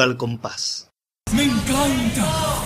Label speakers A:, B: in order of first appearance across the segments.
A: Al Compás.
B: ¡Me encanta!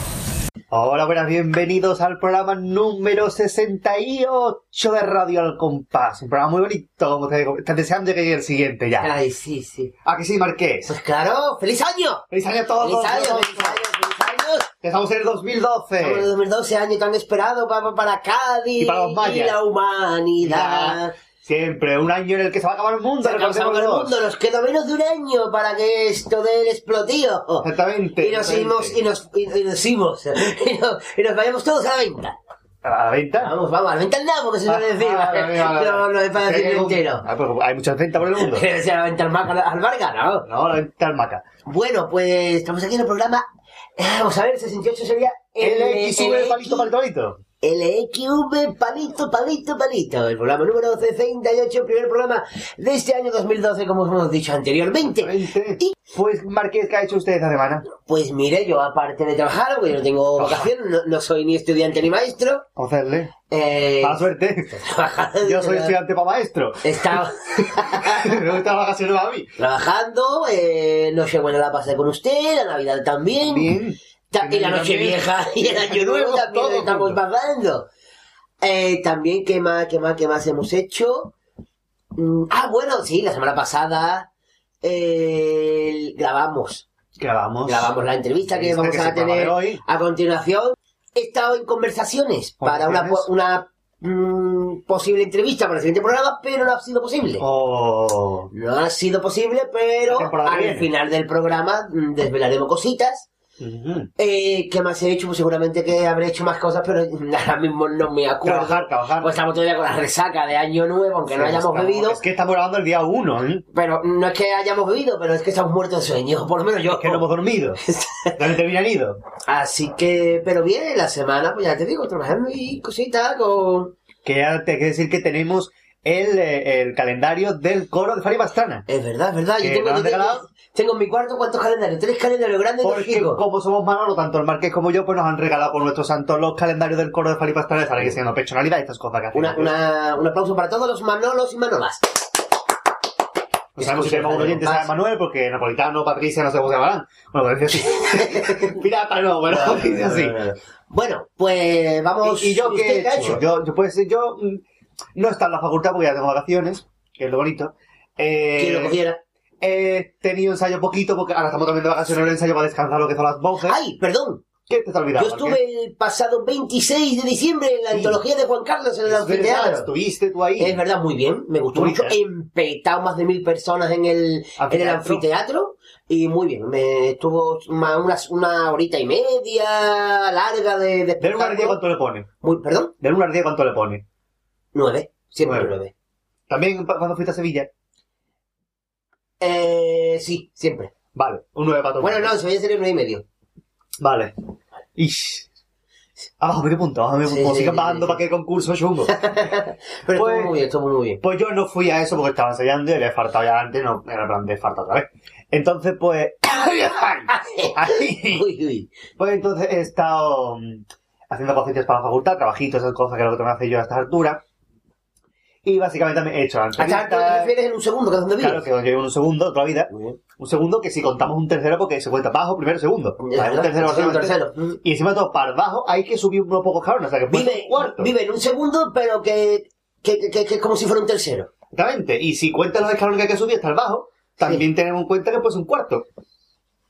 C: Hola, buenas, bienvenidos al programa número 68 de Radio al Compás. Un programa muy bonito, como te digo. Estás deseando que llegue el siguiente ya.
D: Ay, sí, sí.
C: ¿A que sí, Marqués?
D: Pues claro, ¡feliz año!
C: ¡Feliz año a todos!
D: ¡Feliz año,
C: todos,
D: feliz año, feliz año!
C: Estamos en el 2012.
D: Estamos en el 2012, año tan esperado para, para Cádiz
C: Y para los mayas.
D: y la humanidad.
C: Siempre, un año en el que se va a acabar el mundo.
D: Se acaba el mundo, nos queda menos de un año para que esto del explotío.
C: Exactamente.
D: Y nos
C: exactamente.
D: íbamos, y nos, y, y nos íbamos, y nos, y nos vayamos todos a la venta.
C: ¿A la venta?
D: Vamos, vamos, a la venta no, porque se suele decir.
C: Ah, vale.
D: No, no es para decirlo entero.
C: Ah, pero hay muchas ventas por el mundo.
D: Que sea la venta al Mac, al Varga, no.
C: No, la venta al maca.
D: Bueno, pues estamos aquí en el programa. eh, Vamos a ver, 68 sería
C: El
D: el
C: palito, palito, palito.
D: LXV palito, palito, palito. El programa número 68, el primer programa de este año 2012, como hemos dicho anteriormente. Y-
C: Pues, Marqués, ¿qué ha hecho usted esta semana?
D: Pues mire, yo aparte de trabajar, porque yo no tengo vacaciones, no, no soy ni estudiante ni maestro.
C: Hacerle.
D: Eh,
C: Mala suerte. Yo soy estudiante para maestro.
D: Estaba
C: Me gusta vacaciones a mí.
D: trabajando, eh, Nochebuena la pasé con usted, la Navidad también.
C: Bien.
D: Y la noche vieja y el año nuevo también estamos pasando. Eh, también, ¿qué más, qué más, qué más hemos hecho? Mm, ah, bueno, sí, la semana pasada eh, grabamos,
C: Grabamos.
D: grabamos la entrevista que vamos
C: que
D: a tener
C: hoy.
D: a continuación. He estado en conversaciones para una, una mm, posible entrevista para el siguiente programa, pero no ha sido posible.
C: Oh.
D: No ha sido posible, pero al
C: viene.
D: final del programa mm, desvelaremos cositas. Eh, ¿Qué más he hecho? Pues seguramente que habré hecho más cosas, pero ahora mismo no me acuerdo.
C: Trabajar, trabajar.
D: Pues estamos todavía con la resaca de Año Nuevo, aunque no hayamos
C: estamos-
D: bebido.
C: Es que estamos grabando el día 1, ¿eh?
D: Pero no es que hayamos bebido, pero es que estamos muertos de sueño, por lo menos yo.
C: Que no hemos dormido. ¿Dónde te habían ido?
D: Así que, pero bien, la semana, pues ya te digo, trabajando y cositas con...
C: Que ya te que decir que tenemos el, eh, el calendario del coro de Fari Pastrana.
D: Es verdad, es verdad. Yo
C: ¿Que
D: tengo,
C: nos han regalado?
D: Tengo en mi cuarto cuántos calendarios, tres calendarios grandes y dos
C: Porque
D: chicos.
C: como somos Manolo, tanto el Marqués como yo, pues nos han regalado por nuestros santos los calendarios del coro de Fari Pastrana. Sale que siendo pechonalidad y estas cosas que hacen.
D: Una, una, un aplauso para todos los manolos y manolas.
C: No sabemos si tenemos un oyente, sabe Manuel, porque Napolitano, Patricia, no sé cómo se llamarán. Bueno, dice así. Pirata no, bueno.
D: Bueno, pues vamos.
C: ¿Y, y yo
D: ¿usted
C: qué he hecho? Yo, yo, pues, yo mm, no estado en la facultad porque ya tengo vacaciones, que es lo bonito. Eh,
D: Quien lo cogiera.
C: He tenido ensayo poquito porque ahora estamos también de vacaciones, el ensayo para descansar lo que son las voces.
D: Ay, perdón.
C: ¿Qué te está olvidando?
D: Yo estuve el pasado 26 de diciembre en la
C: Sí.
D: antología de Juan Carlos en el anfiteatro.
C: estuviste tú ahí.
D: Es verdad, muy bien. Me gustó
C: Muy
D: mucho.
C: bien.
D: Empetado más de mil personas en el, en el
C: Anfiteatro.
D: Y muy bien. Me estuvo una, una, una horita y media larga de, de
C: Del 1 al 10
D: espectáculo.
C: cuánto le pone.
D: Muy, perdón.
C: Del 1 al 10 cuánto le pone.
D: Nueve. Siempre
C: Nueve. También cuando fuiste a Sevilla.
D: Eh, sí, siempre.
C: Vale, un 9 para el
D: Bueno, no, se voy a sería nueve y medio.
C: Vale. Ish. Abajo medio punto, abajo medio punto. bajando
D: sí.
C: para que el concurso chungo.
D: Pero
C: Pues-
D: estuvo muy bien, estuvo muy bien.
C: Pues yo no fui a eso porque estaba ensayando y le he faltado ya antes, no, era plan de falta otra vez. Entonces, pues... Ahí.
D: Uy, uy.
C: Pues entonces he estado mm, haciendo cositas para la facultad, trabajitos, esas cosas que es lo que que hacer yo a estas alturas. Y básicamente me he hecho la
D: ¿Hasta
C: entrevista.
D: cuánto te refieres en un segundo? ¿Que es donde
C: Claro
D: vives?
C: que os llevo un segundo, toda la vida. Un segundo que si contamos un tercero porque se cuenta bajo, primero, segundo. Un tercero,
D: sí, un
C: básicamente.
D: tercero. Mm.
C: Y encima de todo, para abajo hay que subir unos pocos cabrones, o sea que
D: Vive,
C: cuarto.
D: vive en un segundo, pero que, que, que, que es como si fuera un tercero.
C: Exactamente. Y si cuentas los escalones que hay que subir hasta el bajo, también tenemos en cuenta que pues un cuarto.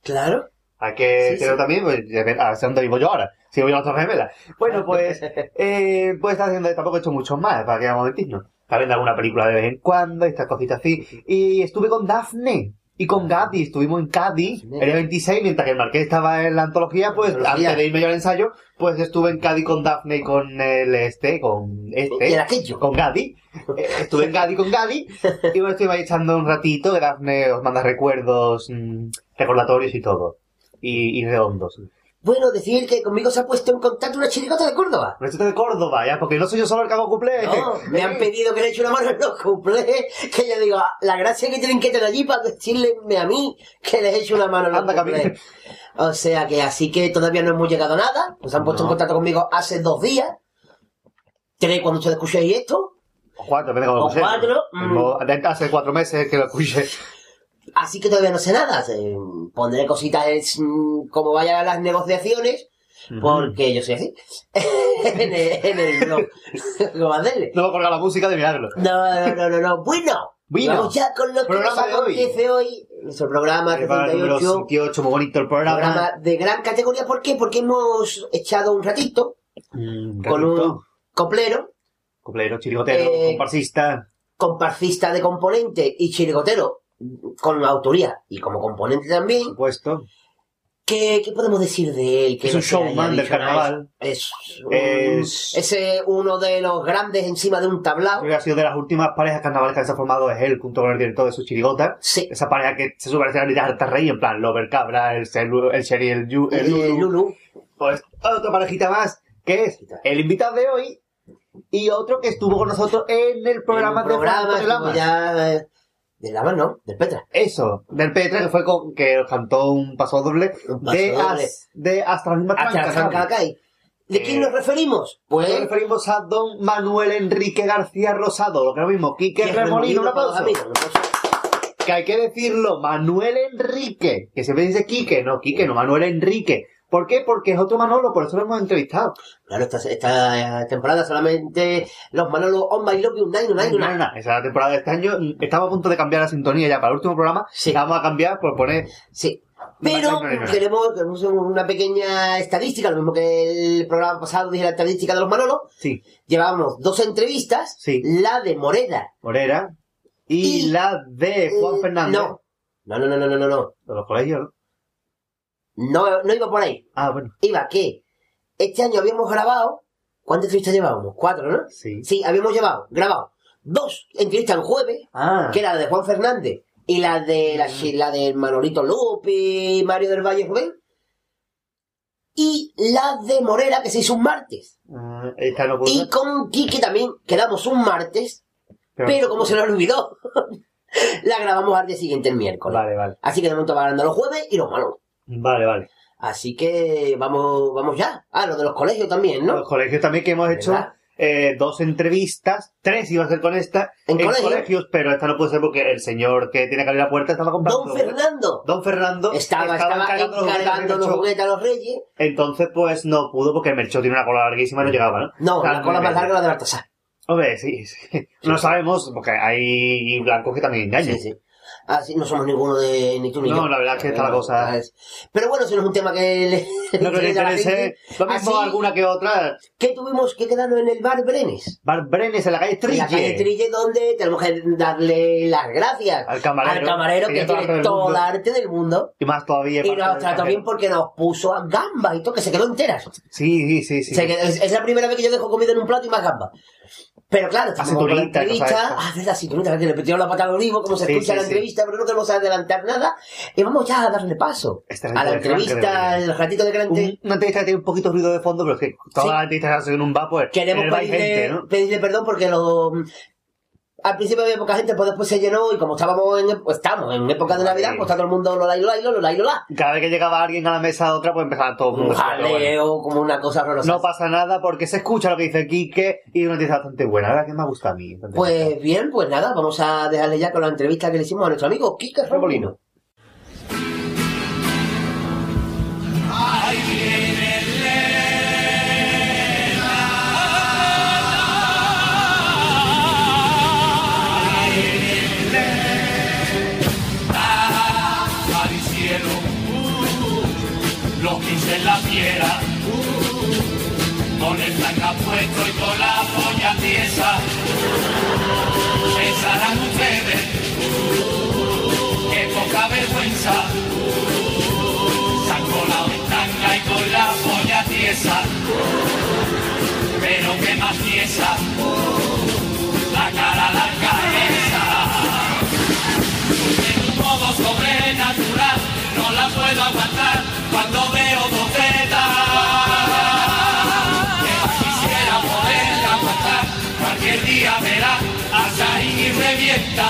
D: Claro.
C: Hay que
D: Sí,
C: tener
D: sí.
C: también, pues, a ver dónde vivo yo ahora. Si voy a la Torre Gemela. Bueno, pues, eh, pues está haciendo, tampoco he hecho mucho más, para que hagamos momentismo. Está viendo alguna película de vez en cuando, estas cositas así. Y estuve con Daphne. Y con Gadi, estuvimos en Cádiz,
D: Sí.
C: el día 26, mientras que el Marqués estaba en la antología, pues
D: Antología.
C: antes de irme yo al ensayo, pues estuve en Cádiz con Daphne y con el este, con este,
D: era aquello.
C: con Gadi. Eh, Estuve en Gadi con Gadi y bueno, estuve ahí echando un ratito que Daphne os manda recuerdos, mm, recordatorios y todo. Y, y redondos.
D: Bueno, decir que conmigo se ha puesto en contacto una chiricota de Córdoba.
C: Esto es de Córdoba, ya, porque no soy yo solo el que hago cuplé.
D: No, me han pedido que le eche una mano en los cuplés, que yo digo, la gracia que tienen que tener allí para decirle a mí que les eche una mano en los
C: Anda,
D: cuplés. O sea que así que todavía no hemos llegado a nada, nos han puesto
C: No.
D: en contacto conmigo hace dos días, tres cuando ustedes escuchéis esto,
C: O cuatro, cómo
D: O cuatro,
C: Tengo- Hace cuatro meses que lo escuché.
D: Así que todavía no sé nada. Eh, Pondré cositas en- como vayan las negociaciones, porque yo soy así. en, el, en el blog.
C: No va a colgar la música de milagro.
D: No, no, no, no, no. Bueno,
C: Bueno.
D: vamos ya con lo que nos
C: hoy.
D: acontece hoy. Nuestro programa
C: el número
D: 68.
C: 78, muy bonito el programa.
D: Programa de gran categoría. ¿Por qué? Porque hemos echado un ratito
C: Mm,
D: con un coplero,
C: Coplero, chirigotero,
D: Eh,
C: comparsista.
D: comparsista de componente y chirigotero con autoría y como componente
C: Por
D: también.
C: supuesto.
D: ¿Qué, qué podemos decir de él? Que
C: Es un showman del carnaval.
D: Es,
C: Es-
D: es uno de los grandes encima de un tablao.
C: Creo que ha sido de las últimas parejas carnavales que se ha formado es él, junto con el director de su chirigota.
D: Sí.
C: Esa pareja que se sube a la de harta rey, en plan, Lover Cabra, el, Celu- el Sherry, el, Yu- el
D: Eh,
C: Lulu. Pues otra parejita más, que es el invitado de hoy y otro que estuvo con nosotros en el programa
D: En
C: de
D: programa
C: Juan
D: estuvo
C: Lamas.
D: ya eh, de Lamas, ¿no? Del Petra.
C: Eso, del Petra, que fue con, que cantó un paso doble
D: Un paso
C: de,
D: doble.
C: as- de hasta la misma
D: Hasta la. ¿De
C: Eh,
D: quién nos referimos?
C: Pues
D: Pues
C: nos referimos a don Manuel Enrique García Rosado, lo que es lo mismo, Quique Remolino, un aplauso.
D: amigos.
C: Que hay que decirlo, Manuel Enrique, que siempre dice Quique, no Quique, no Manuel Enrique. ¿Por qué? Porque es otro Manolo, por eso lo hemos entrevistado.
D: Claro, esta, esta temporada solamente los Manolo On My Love You Nine,
C: No,
D: Nine,
C: no, no, esa es la temporada de este año. Estamos a punto de cambiar la sintonía ya para el último programa.
D: Sí.
C: La vamos a cambiar por poner...
D: Sí. Pero queremos, queremos una pequeña estadística, lo mismo que el programa pasado dije la estadística de los Manolo.
C: Sí,
D: Llevábamos dos entrevistas,
C: Sí.
D: la de Moreda.
C: Morera. Y,
D: Y-
C: la de Juan
D: Eh,
C: Fernández.
D: No. No, no, no, no, no, no, no.
C: De los colegios, ¿no?
D: No, no iba por ahí.
C: Ah, bueno.
D: Iba que este año habíamos grabado, ¿cuántas entrevistas llevábamos? Cuatro, ¿no?
C: Sí.
D: Sí, habíamos llevado, grabado dos entrevistas el jueves,
C: Ah.
D: que era la de Juan Fernández y la de la, la de Manolito Lupe y Mario del Valle Rubén. Y la de Morera, que se hizo un martes.
C: Ah, esta no
D: Y con Quique también quedamos un martes,
C: pero-
D: pero como se nos olvidó, la grabamos al día siguiente el miércoles.
C: Vale, vale.
D: Así que de momento va ganando los jueves y los malos.
C: Vale, vale.
D: Así que vamos, vamos ya. Ah, lo de los colegios también, ¿no?
C: Los colegios también que hemos hecho eh, dos entrevistas, tres iba a ser con esta,
D: ¿En
C: en,
D: colegio?
C: colegios, pero esta no puede ser porque el señor que tiene que abrir la puerta estaba comprando.
D: Don Fernando
C: Don Fernando
D: estaba, estaba
C: encargando
D: encargando los juguetes a los reyes.
C: Entonces, pues no pudo porque el Merchó tiene una cola larguísima y no llegaba, ¿no?
D: No,
C: Claro,
D: la cola más larga la de Baltasar.
C: Hombre, sí, sí. No sabemos, porque hay blancos que también engañan.
D: Sí, sí. Así no somos ninguno de ni tú ni
C: No,
D: yo.
C: la verdad es que está la cosa-
D: ¿sabes? Pero bueno, si no es un tema que le,
C: No que interese lo mismo
D: Así,
C: alguna que otra.
D: ¿Qué tuvimos que quedarnos en el bar Brenes?
C: Bar Brenes en la calle
D: En la calle
C: Trille.
D: Trille, donde tenemos que darle las gracias
C: Al camarero.
D: al camarero que
C: Tiene todo el arte
D: tiene
C: del
D: todo el
C: mundo.
D: arte del mundo.
C: Y más todavía.
D: Y nos trató bien porque nos puso a gambas y todo, que se quedó enteras.
C: Sí, sí, sí. sí.
D: Se quedó- es, es la primera vez que yo dejo comida en un plato y más gambas. Pero claro, estamos con la entrevista.
C: cosas estas.
D: Ah, es la cinturita, que le metieron la pata al olivo, como se
C: Sí,
D: escucha
C: sí,
D: la
C: sí.
D: entrevista, pero no queremos adelantar nada. Y vamos ya a darle paso.
C: Este
D: a la entrevista, el ratito de grande.
C: una entrevista que tiene un poquito de ruido de fondo, pero es que todas las entrevistas hacen en un bar, pues.
D: Queremos pedirle,
C: gente, ¿no?
D: pedirle perdón porque lo, al principio había poca gente, pues después se llenó y como estábamos en, pues estamos en época de Navidad, pues está todo el mundo lo la y lo la y lo la y lo la.
C: Cada vez que llegaba alguien a la mesa de otra, pues empezaba todo el mundo.
D: Un
C: pero bueno.
D: jaleo, como una cosa horrorosa.
C: No pasa nada porque se escucha lo que dice Quique y es una entrevista bastante buena. La verdad que me gusta a mí.
D: Pues bien, pues nada, vamos a dejarle ya con la entrevista que le hicimos a nuestro amigo Kike Remolino.
B: Uh, en la fiera, uh, con el tanga puesto y con la polla tiesa, pensarán ustedes, uh, qué poca vergüenza, uh, colado en tanga y con la polla tiesa, pero que más tiesa, la cara, la cabeza. En un modo sobrenatural, no la puedo aguantar cuando veo bocetas. Que quisiera poderla aguantar, cualquier día verá hasta y revienta.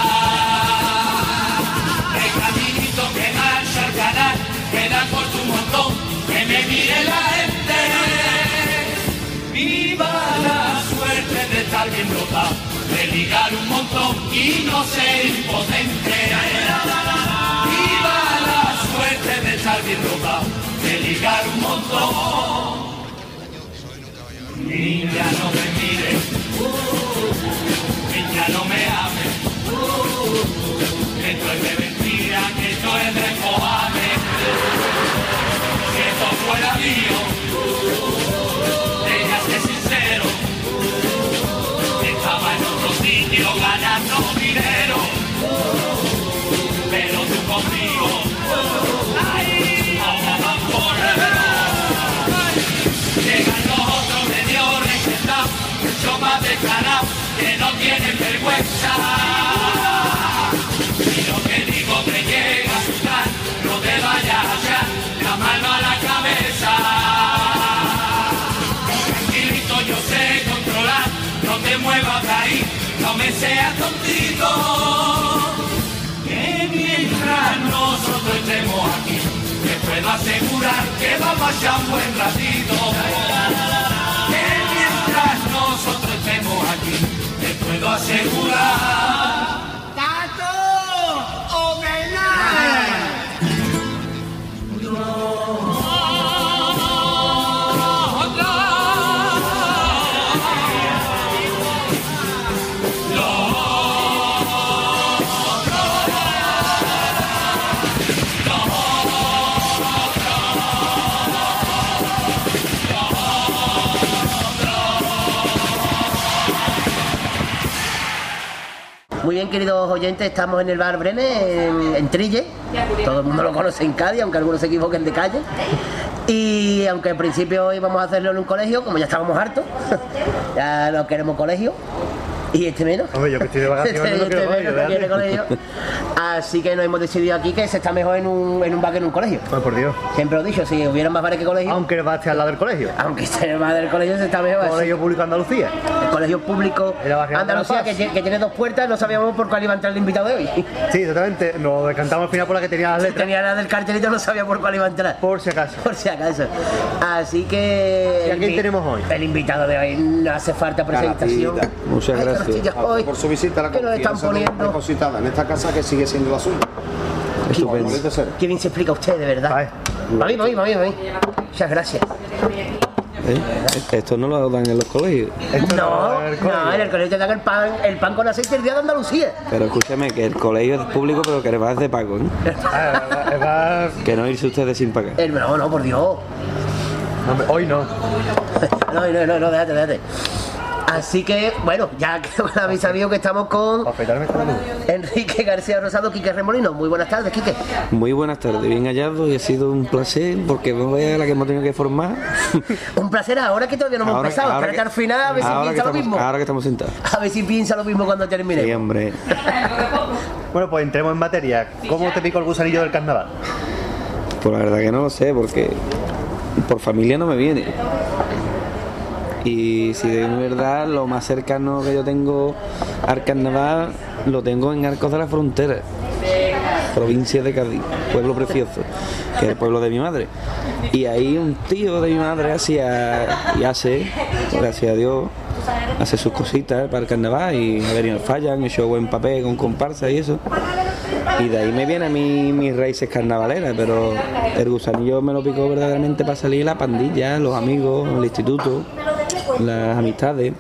B: El caminito que marcha al canal, que da por tu montón, que me mire la gente. Viva la suerte de estar bien dotado, de ligar un montón y no ser impotente estar bien dotado, de ligar un montón. Niña, no me mires, uh, niña, no me ames, uh, que esto es de mentira, que esto es de cobarde, que esto fuera mío. sabe cara que no tiene vergüenza. Y lo que digo te llega a asustar, no te vayas allá, la mano a la cabeza. Tranquilito yo sé controlar, no te muevas de ahí, no me seas tontito. Que mientras nosotros estemos aquí, te puedo asegurar que vamos a un buen ratito. Puedo asegurar.
D: Muy bien, queridos oyentes, estamos en el bar Brene, en, en Trille. Todo el mundo lo conoce en Cádiz, aunque algunos se equivoquen de calle. Y aunque al principio íbamos a hacerlo en un colegio, como ya estábamos hartos, ya no queremos colegio. Y este menos.
C: Hombre, yo que estoy de vacaciones no
D: Este
C: quiero
D: menos
C: colegio,
D: no quiere
C: ¿verdad?
D: colegio. Así que nos hemos decidido aquí que se está mejor en un, en un bar que en un colegio.
C: Pues por Dios.
D: Siempre lo he dicho, si hubiera más bares que colegio,
C: Aunque va a estar al lado del colegio.
D: aunque esté más del colegio, se está mejor. así.
C: Colegio Público Andalucía.
D: El colegio público Andalucía, que, tiene dos puertas, no sabíamos por cuál iba a entrar el invitado de hoy.
C: Sí, exactamente. Nos decantamos al final por la que tenía las letras.
D: Tenía la del cartelito, no sabía por cuál iba a entrar.
C: Por si acaso.
D: Por si acaso. Así que.
C: ¿Y a
D: el
C: quién tenemos hoy?
D: El invitado de hoy no hace falta presentación.
E: Muchas gracias.
D: Hoy,
E: por su visita a la
D: que nos están poniendo.
E: depositada en esta casa que sigue siendo la suya.
D: Estupendo. Qué bien se explica usted, de verdad.
C: Ay.
D: Para mí. Muchas gracias.
F: ¿Eh? Esto no lo dan en los colegios.
C: Esto
D: No,
C: es el
D: en el colegio te dan el pan, el pan con aceite el día de Andalucía.
F: Pero escúchame, que el colegio es público, pero que va de pago, ¿eh?
C: Ah,
F: Que no irse ustedes sin pagar.
D: El- no, no, por Dios.
C: no, hoy no.
D: No, no, no, no, déjate, déjate. Así que, bueno, ya que habéis sabido que estamos con. Enrique García Rosado, Quique Remolino. Muy buenas tardes, Quique.
F: Muy buenas tardes, bien hallado y ha sido un placer porque vamos a ver a la que hemos tenido que formar.
D: Un placer ahora que todavía no hemos empezado. Espérate
F: que-
D: al final a ver si
F: ahora que
D: piensa lo
F: estamos-
D: mismo.
F: Ahora que estamos sentados.
D: A ver si piensa lo mismo cuando termine.
F: Sí, hombre.
C: Bueno, pues entremos en materia. ¿Cómo te pico el gusanillo del carnaval?
F: Pues la verdad que no lo sé porque por familia no me viene. Y si de verdad lo más cercano que yo tengo al carnaval lo tengo en Arcos de la Frontera, provincia de Cádiz, pueblo precioso, que es el pueblo de mi madre. Y ahí un tío de mi madre hacía y hace, gracias a Dios, hace sus cositas para el carnaval y a ver y nos fallan, hecho buen papel con comparsa y eso. Y de ahí me vienen a mí mis raíces carnavaleras, pero el gusanillo me lo picó verdaderamente para salir la pandilla, los amigos, el instituto, las amistades.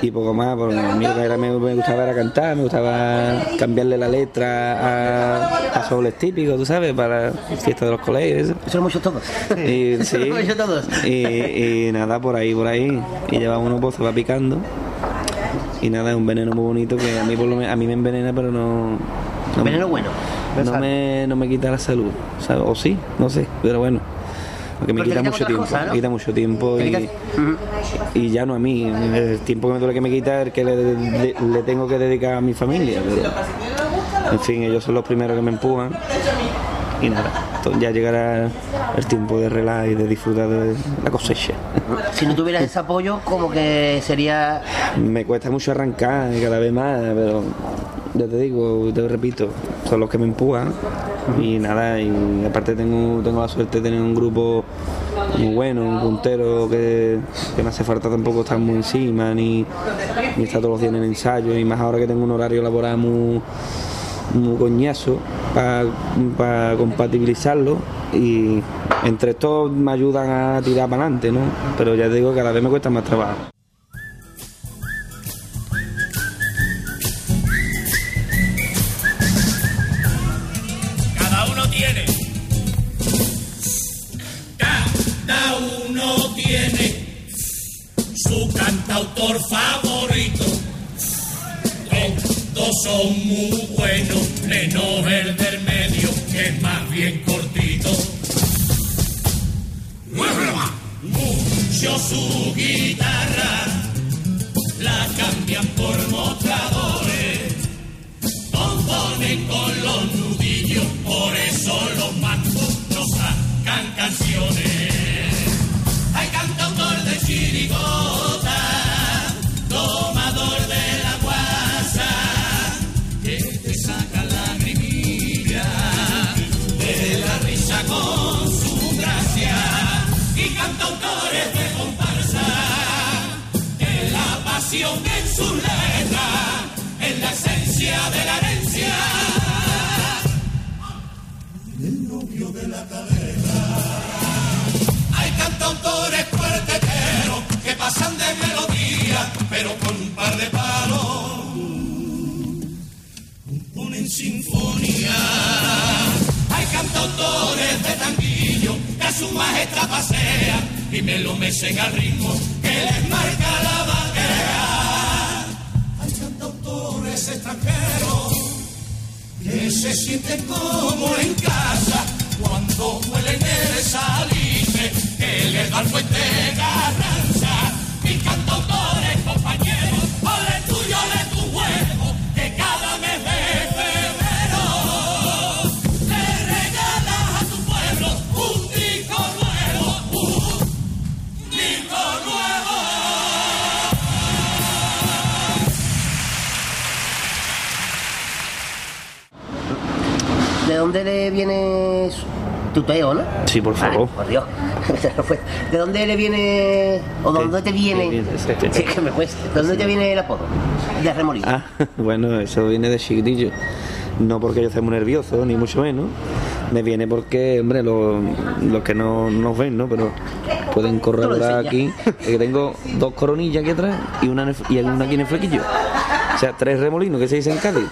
F: Y poco más, porque a mí me, me gustaba era cantar, me gustaba cambiarle la letra a, a sobles típicos, tú sabes, para fiestas de los colegios. Eso.
D: Eso lo hemos hecho todos.
F: Y,
D: Eso lo
F: sí,
D: hemos hecho todos.
F: y, y nada, por ahí, por ahí. Y lleva uno, pues se va picando. Y nada, es un veneno muy bonito que a mí, por lo men- a mí me envenena, pero no. no
D: Veneno bueno.
F: No me, no me quita la salud. ¿sabes? O sí, no sé, pero bueno. Porque me
D: Porque
F: quita mucho tiempo. Me quita mucho tiempo y,
D: quitas-
F: y ya no a mí. El tiempo que me duele que me quita es el que le, le- le tengo que dedicar a mi familia. Pero, en fin, ellos son los primeros que me empujan. Y nada, ya llegará el tiempo de relajar y de disfrutar de la cosecha.
D: Si no tuvieras ese apoyo, como que sería.
F: Me cuesta mucho arrancar cada vez más, pero ya te digo, te repito, son los que me empujan. Y nada, y aparte tengo, tengo la suerte de tener un grupo muy bueno, un puntero que, que no hace falta tampoco estar muy encima, ni, ni estar todos los días en el ensayo, y más ahora que tengo un horario laboral muy, muy coñazo para compatibilizarlo y entre todos me ayudan a tirar para adelante, ¿no? Pero ya te digo que cada vez me cuesta más trabajo.
B: Cantautor favorito. Todos son muy buenos, menos el del medio, que es más bien cortito. Mucho su guitarra la cambian por mostradores componen con los nudillos, por eso los mangos no sacan canciones. Hay cantautor de chirigota, en su letra es la esencia de la herencia. El novio de la cadena. Hay cantautores cuarteteros que pasan de melodía, pero con un par de palos ponen sinfonía. Hay cantautores de tanguillo que a su maestra pasean y me lo mecen al ritmo que les marca la cantautores extranjeros que se sienten como en casa cuando huelen el salitre que les da el fuente garranza. Y cantautores,
D: dónde le viene tuteo, no?
F: Sí, por favor.
D: Ay, por Dios. ¿De dónde le viene o de dónde te viene?
F: Sí,
D: que me cuesta. ¿De dónde te viene el apodo? De remolino.
F: Ah, bueno, eso viene de chiquitillo. No porque yo esté muy nervioso, ni mucho menos. Me viene porque, hombre, los, los que no nos ven, ¿no? Pero pueden corroborar aquí que tengo dos coronillas aquí atrás y una, y una aquí en el flequillo. O sea, tres remolinos que se dice en Cádiz.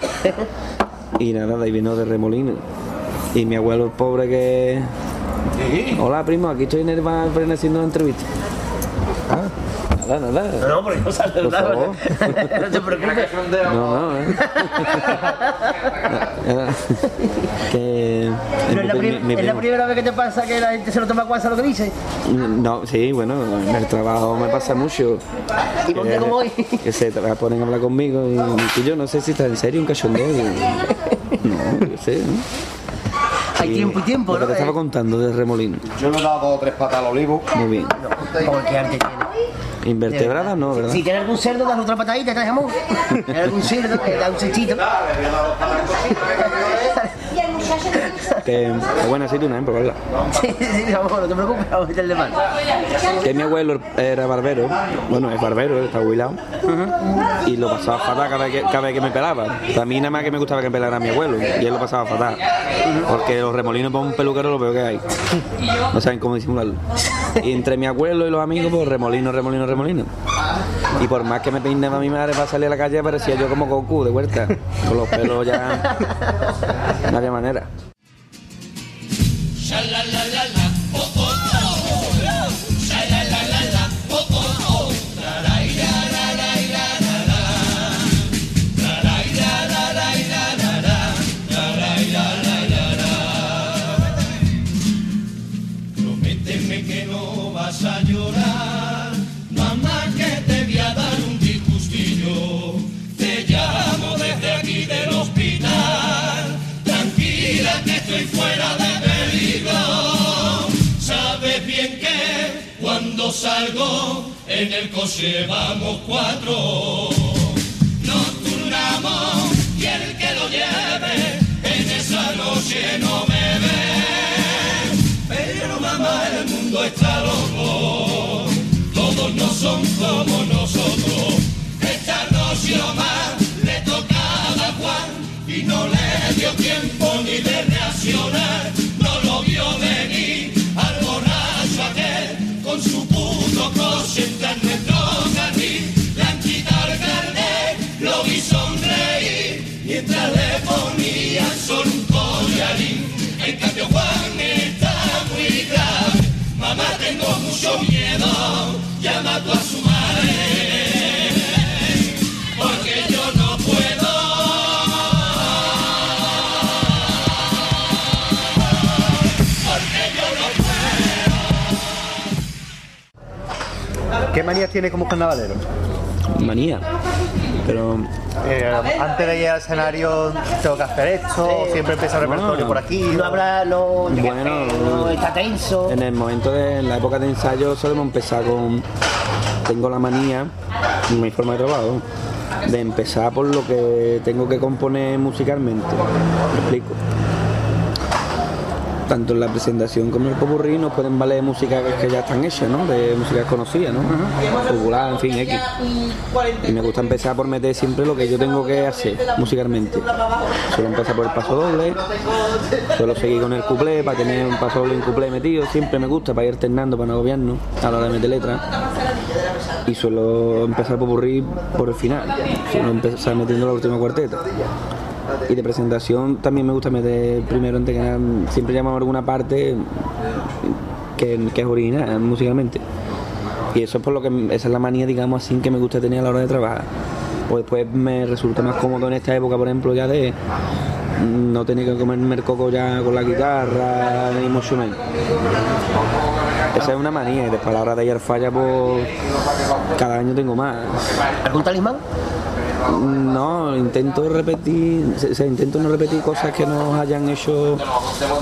F: Y nada, de ahí vino de remolino. Y mi abuelo, el pobre que. Hola, primo, aquí estoy en el bar haciendo una entrevista. Ah, nada, nada.
D: No, porque no sale
F: Por
D: nada.
F: favor.
D: No te preocupes.
F: No, no, ¿eh? que
D: Pero es la,
F: mi- mi
D: es la primera vez que te pasa que la gente se lo toma cuasa lo que dice.
F: No, sí, bueno, en el trabajo me pasa mucho.
D: Y como hoy.
F: Que se ponen a hablar conmigo y, y yo no sé si está en serio un cachondeo. y- No, yo sé. ¿no?
D: Hay tiempo y tiempo,
F: Lo que
D: ¿no?
F: te estaba
D: Eh,
F: contando de remolino.
E: Yo le he dado dos o tres patas al olivo.
F: Muy bien.
D: Como el que antes tiene.
F: Invertebrada no, ¿verdad?
D: Si tiene algún cerdo, das otra patadita, traes jamón. Tiene algún cerdo, te da un cechito.
F: Que, que buena aceituna, ¿eh? Probarla.
D: Sí, sí, vamos, no te preocupes, vamos a.
F: Que mi abuelo era barbero, bueno, es barbero, está jubilado, y lo pasaba fatal cada vez, que, cada vez que me pelaba. A mí nada más que me gustaba que me pelara mi abuelo, y él lo pasaba fatal. Porque los remolinos para un peluquero lo peor que hay. No saben cómo disimularlo. Y entre mi abuelo y los amigos, pues remolino, remolino, remolino. Y por más que me peinaba mi madre para salir a la calle, parecía yo como Goku de vuelta. Con los pelos ya. No había manera.
B: Cuando salgo en el coche vamos cuatro. Nos turnamos y el que lo lleve en esa noche no me ve. Pero mamá, el mundo está loco, todos no son como nosotros. Esta noche más le tocaba a Juan y no le dio tiempo ni de
C: ¿Qué manías tiene como carnavalero?
F: Manía. Pero
C: Eh, antes de ir al escenario tengo que hacer esto, siempre empieza el repertorio
F: Bueno.
C: por aquí.
D: No habrá, qué
F: Bueno,
D: no está tenso.
F: En el momento de en la época de ensayo solemos empezar con tengo la manía, mi forma de trabajo, de empezar por lo que tengo que componer musicalmente. Me explico. Tanto en la presentación como en el popurrí nos pueden valer música que, ya están hechas, ¿no? De música conocida, ¿no? En fin, X. Y me gusta empezar por meter siempre lo que yo tengo que hacer musicalmente. Suelo empezar por el paso doble, suelo seguir con el cuplé para tener un paso doble y un cuplé metido, siempre me gusta para ir alternando, para no agobiarnos a la hora de meter letra. Y suelo empezar popurrí por el final, suelo empezar metiendo la última cuarteta. Y de presentación también me gusta meter primero en nada, siempre llamamos alguna parte que, que es original musicalmente. Y eso es por lo que esa es la manía, digamos así, que me gusta tener a la hora de trabajar. Pues después me resulta más cómodo en esta época, por ejemplo, ya de no tener que comerme el coco ya con la guitarra, ni mucho menos. Esa es una manía, y después a la hora de ir falla, pues cada año tengo más.
D: ¿Algún talismán?
F: No, intento repetir, o sea, intento no repetir cosas que nos hayan hecho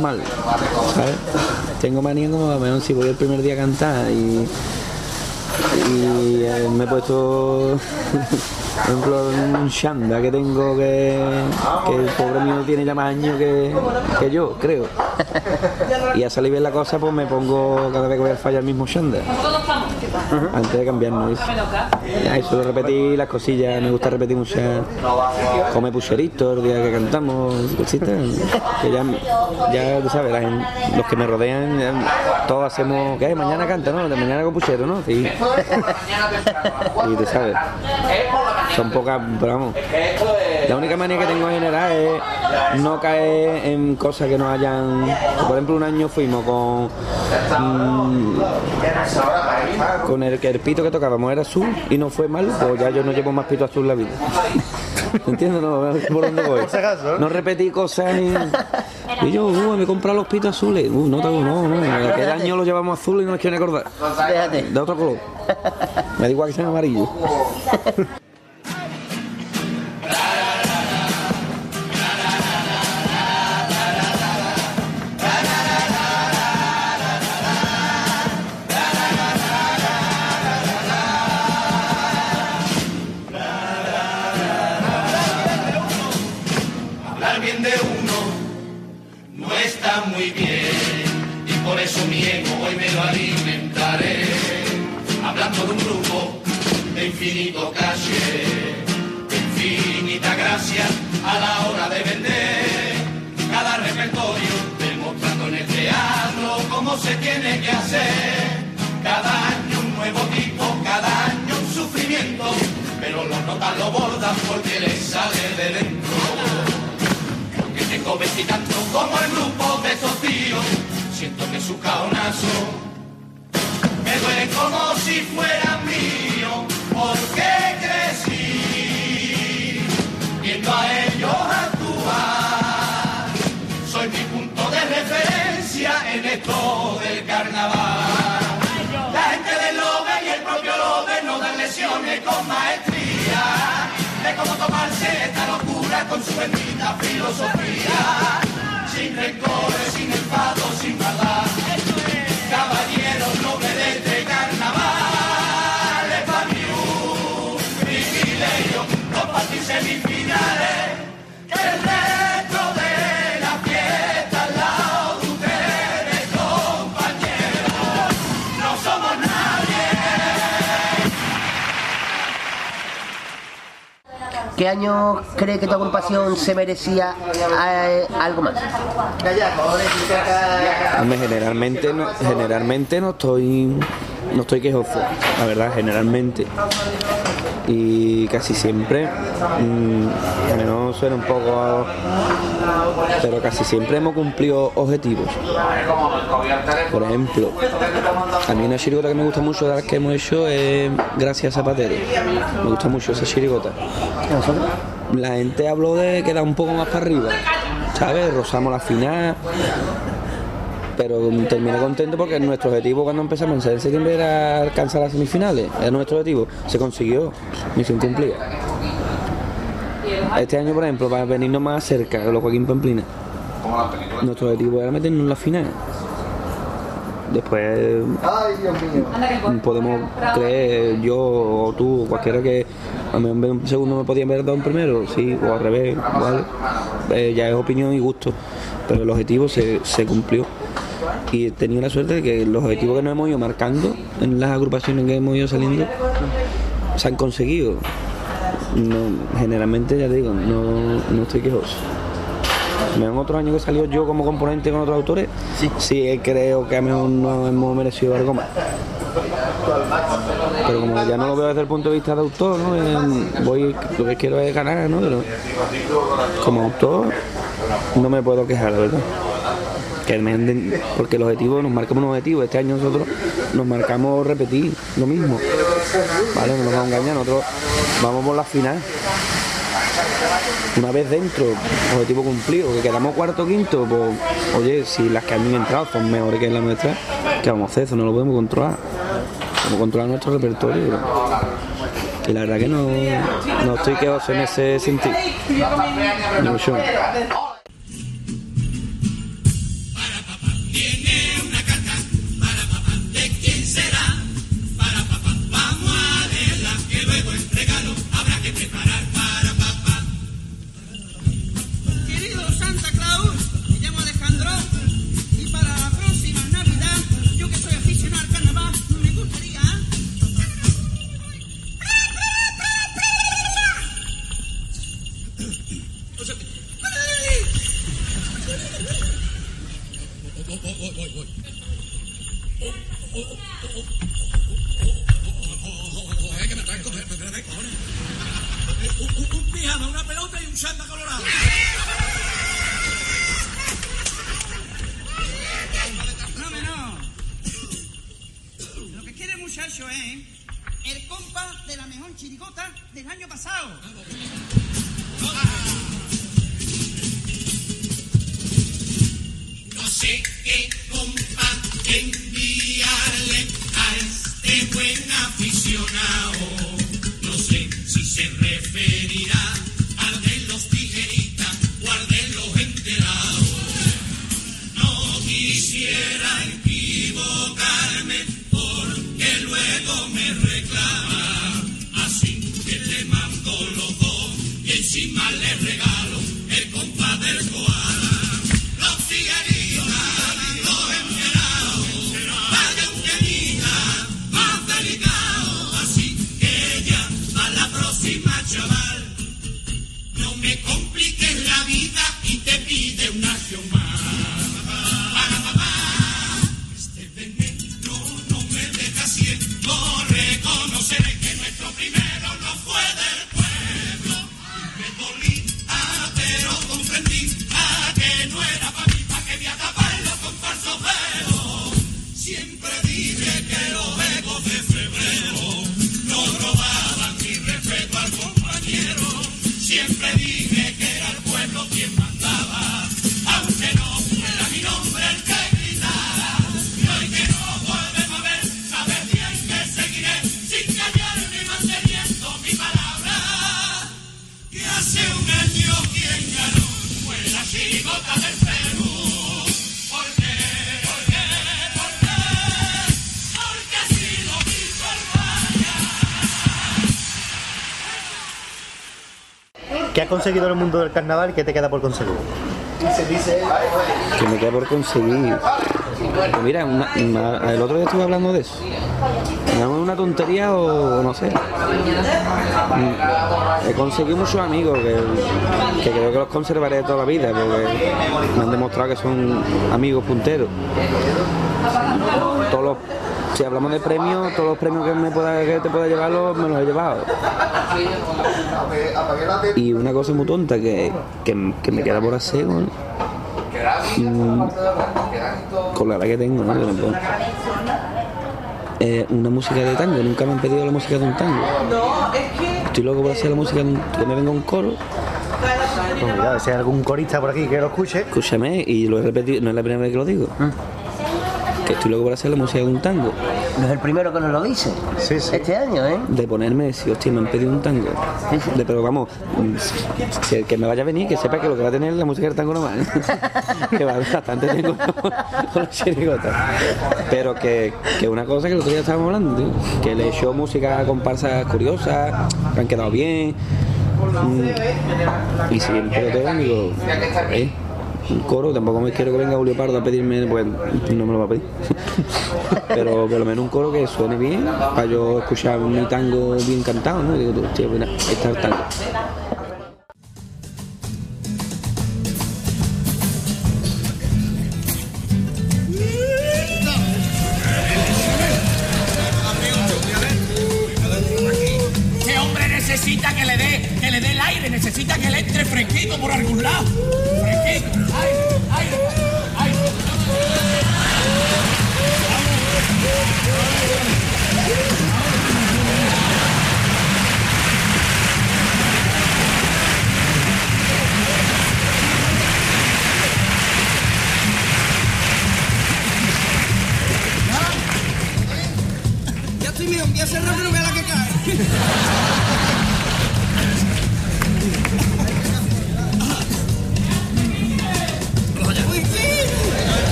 F: mal. Tengo manía como a mejor si voy el primer día a cantar y, y eh, me he puesto, por ejemplo, un shanda que tengo que, que el pobre mío tiene ya más años que, que yo, creo. Y a salir bien la cosa, pues me pongo cada vez que voy al falla el mismo shanda. Antes de cambiarnos. Ya, y suelo repetir las cosillas, me gusta repetir muchas. Come pucheritos el día que cantamos, cositas. Ya, ya tú sabes, los que me rodean, todos hacemos. ¿Qué? Mañana canta, ¿no? De mañana con puchero, ¿no? Sí. Y tú sabes. Son pocas, pero vamos. La única manía que tengo en general es no caer en cosas que nos hayan. Por ejemplo, un año fuimos con. mm, con el que el pito que tocábamos era azul y no fue mal, pues ya yo no llevo más pito azul en la vida. ¿Entiendes? No, por dónde voy. No repetí cosas y, y yo, uh, me he comprado los pitos azules. Uh, no, tengo, no, no. Aquel año los llevamos azul y no nos quieren acordar.
D: Déjate.
F: De otro color. Me da igual que sean amarillos.
B: bien de uno no está muy bien y por eso mi ego hoy me lo alimentaré. Hablando de un grupo de infinito calle, de infinita gracia a la hora de vender cada repertorio, demostrando en el teatro cómo se tiene que hacer. Cada año un nuevo tipo, cada año un sufrimiento, pero los notas lo bordan porque les sale de dentro tengo veintitantos como el grupo de esos tíos. Siento que su caonazo me duele como si fuera mío, porque crecí viendo a ellos actuar. Soy mi punto de referencia en esto del carnaval. La gente del Lobe y el propio Lobe no dan lesiones con maestría de cómo tomarse esta locura con su bendita filosofía. Sin rencores, sin enfado, sin maldad. Caballeros nobles de este carnaval. Es para mí un privilegio compartir semifinales. El
D: ¿Qué año cree que tu agrupación se merecía eh, algo más?
F: Generalmente no, generalmente no estoy no estoy quejoso, la verdad, generalmente. Y casi siempre, mm, menos suena un poco, pero casi siempre hemos cumplido objetivos. Por ejemplo, a mí una chirigota que me gusta mucho de las que hemos hecho es Gracias Zapatero. Me gusta mucho esa chirigota. La gente habló de que da un poco más para arriba, ¿sabes? Rozamos la final, pero terminé contento porque nuestro objetivo cuando empezamos en septiembre era alcanzar las semifinales, era nuestro objetivo, se consiguió, misión cumplida. Este año, por ejemplo, para venirnos más cerca de los Joaquín Pamplina, nuestro objetivo era meternos en la final. Después podemos creer, yo o tú, o cualquiera que a mí un segundo me podían haber dado un primero, sí, o al revés, ¿vale? Eh, ya es opinión y gusto. pero el objetivo se, se cumplió. Y he tenido la suerte de que los objetivos que nos hemos ido marcando en las agrupaciones que hemos ido saliendo se han conseguido. No, generalmente, ya te digo, no, no estoy quejoso. Me han otros años que salió yo como componente con otros autores, sí, creo que a lo mejor no hemos merecido algo más. Pero como ya no lo veo desde el punto de vista de autor, ¿no? Eh, voy, lo que quiero es ganar, ¿no? Pero como autor no me puedo quejar, la verdad. Que me anden- porque el objetivo, nos marcamos un objetivo. Este año nosotros nos marcamos repetir lo mismo. Vale, no nos vamos a engañar, nosotros vamos por la final. Una vez dentro, objetivo cumplido, que quedamos cuarto o quinto, pues oye, si las que han entrado son mejores que la nuestra, ¿qué vamos a hacer? Eso no lo podemos controlar. Podemos controlar nuestro repertorio. Y la verdad que no, no estoy quejoso en ese sentido. Mucho
A: conseguido en el mundo del carnaval qué te queda por conseguir?
F: que me queda por conseguir. Pues mira, el otro día estuve hablando de eso. ¿Es una tontería o no sé? Mm, He conseguido muchos amigos que, que creo que los conservaré toda la vida porque me han demostrado que son amigos punteros. Todos los, si hablamos de premios, todos los premios que, me pueda, que te pueda llevar los- me los he llevado. Y una cosa muy tonta que, que, que me queda por hacer con, mm, con la edad que tengo, ¿no? Que no puedo. Eh, una música de tango, nunca me han pedido la música de un tango. Estoy loco por hacer la música de un, que me venga un coro,
A: Pues mira, si hay algún corista por aquí que lo escuche,
F: escúchame, y lo he repetido, no es la primera vez que lo digo. Que estoy loco por hacer la música de un tango.
D: No es el primero que nos lo dice.
A: Sí, sí.
D: Este año, ¿eh?
F: De ponerme, si hostia, me han pedido un tango. De, pero vamos, si el que me vaya a venir, que sepa que lo que va a tener es la música del tango nomás. que va bastante tengo con la chirigota. Pero que, que una cosa que el otro día estábamos hablando, tío, que le hecho música a comparsas curiosas, que han quedado bien. Mm, y siempre lo tengo, digo, eh, un coro, tampoco me quiero que venga Julio Pardo a pedirme, pues no me lo va a pedir. Pero por lo menos un coro que suene bien, para yo escuchar mi tango bien cantado, ¿no? Y digo, mira, está el tango.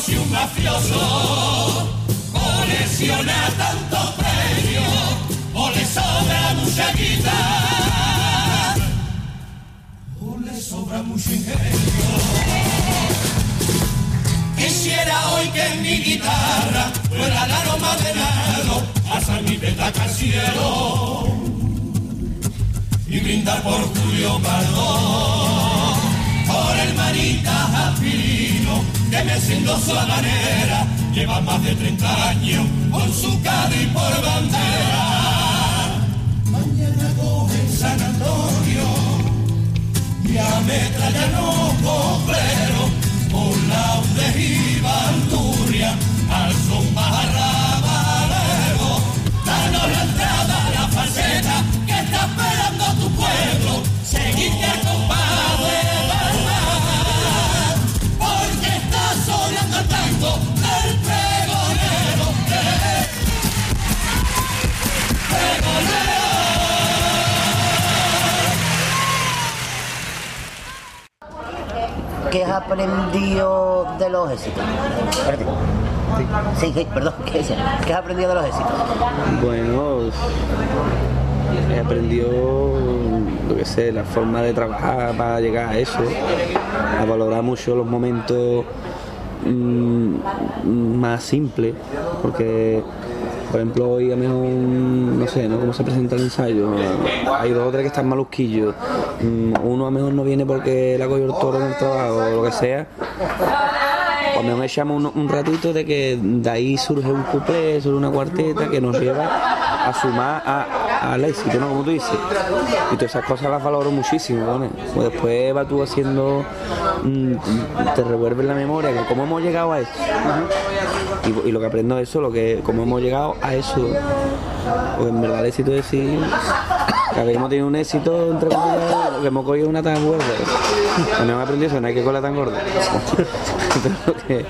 B: Si un mafioso. Colecciona tanto premio o le sobra mucha guita. O le sobra mucho ingenio. Quisiera hoy que mi guitarra fuera el aroma de nado hasta mi petaca al cielo y brindar por Julio Pardo, por el manita fino que me su manera, lleva más de 30 años con su Cádiz por bandera. Mañana coge San Antonio y ametrallan los copleros por la
D: ¿Qué has aprendido de los éxitos? Sí, sí, perdón. ¿Qué? ¿Qué has aprendido de los éxitos?
F: Bueno, he aprendido, lo que sé, la forma de trabajar para llegar a eso, a valorar mucho los momentos mm, más simples, porque, por ejemplo, hoy a mejor, no sé, ¿no? Cómo se presenta el ensayo, hay dos o tres que están malusquillos, Mm, uno a mejor no viene porque le ha cogido el toro en el trabajo o lo que sea, o a mejor echamos un, ratito de que de ahí surge un cuplé, surge una cuarteta que nos lleva a sumar a al éxito, ¿no? Como tú dices. Y todas esas cosas las valoro muchísimo, ¿vale? Pues después vas tú haciendo, mm, te revuelve la memoria cómo hemos llegado a esto. Y, y lo que aprendo de eso, lo que, cómo hemos llegado a eso. Porque en verdad el éxito es decir que habíamos tenido un éxito entre comillas, que hemos cogido una tan gorda. También hemos aprendido eso, no hay que cola tan gorda. Que,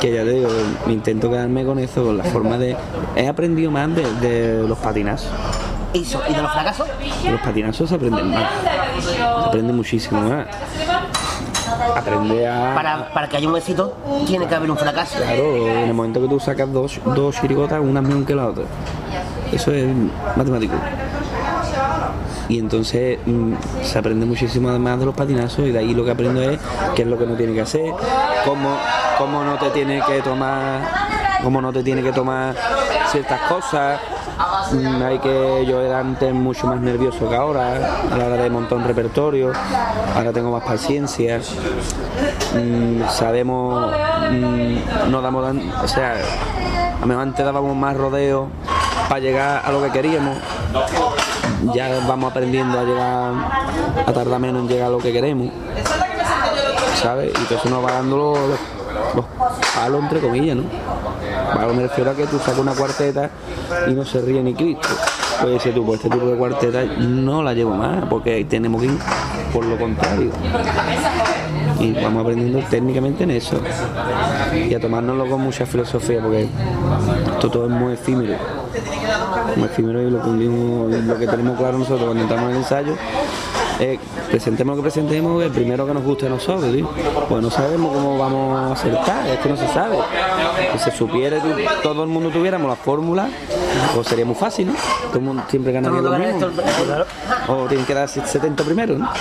F: que ya te digo, me intento quedarme con eso, con la forma de. He aprendido más de, de los patinazos.
D: ¿Y, so- y de los fracasos?
F: De los patinazos se aprenden más. Se aprende muchísimo más. Aprende a.
D: Para, para que haya un éxito, tiene que haber un fracaso.
F: Claro, en el momento que tú sacas dos, dos chirigotas, una es mejor que la otra. Eso es matemático. Y entonces mm, se aprende muchísimo además de los patinazos y de ahí lo que aprendo es qué es lo que no tiene que hacer, cómo, cómo no te tiene que tomar, cómo no te tiene que tomar ciertas cosas. Mm, Hay que yo era antes mucho más nervioso que ahora a la hora de montar un repertorio. Ahora tengo más paciencia. Mm, sabemos, mm, no damos, o sea, a antes dábamos más rodeos para llegar a lo que queríamos. Ya vamos aprendiendo a llegar, a tardar menos en llegar a lo que queremos. ¿Sabes? Y eso nos va dando los, los- los palos entre comillas, ¿no? Palos me refiero a que tú sacas una cuarteta y no se ríe ni Cristo. Puede decir tú, pues este tipo de cuarteta no la llevo más, porque tenemos que ir por lo contrario. Y vamos aprendiendo técnicamente en eso. Y a tomárnoslo con mucha filosofía, porque esto todo es muy efímero. Muy efímero y lo que, lo que tenemos claro nosotros cuando entramos en el ensayo es presentemos lo que presentemos, el primero que nos guste a nosotros. Pues no sabemos cómo vamos a acertar, es que no se sabe. Si se supiera, tú- todo el mundo tuviéramos la fórmula, pues sería muy fácil, ¿no? Todo el mundo siempre ganaría lo mismo. O tienen que dar 70 primero, ¿no?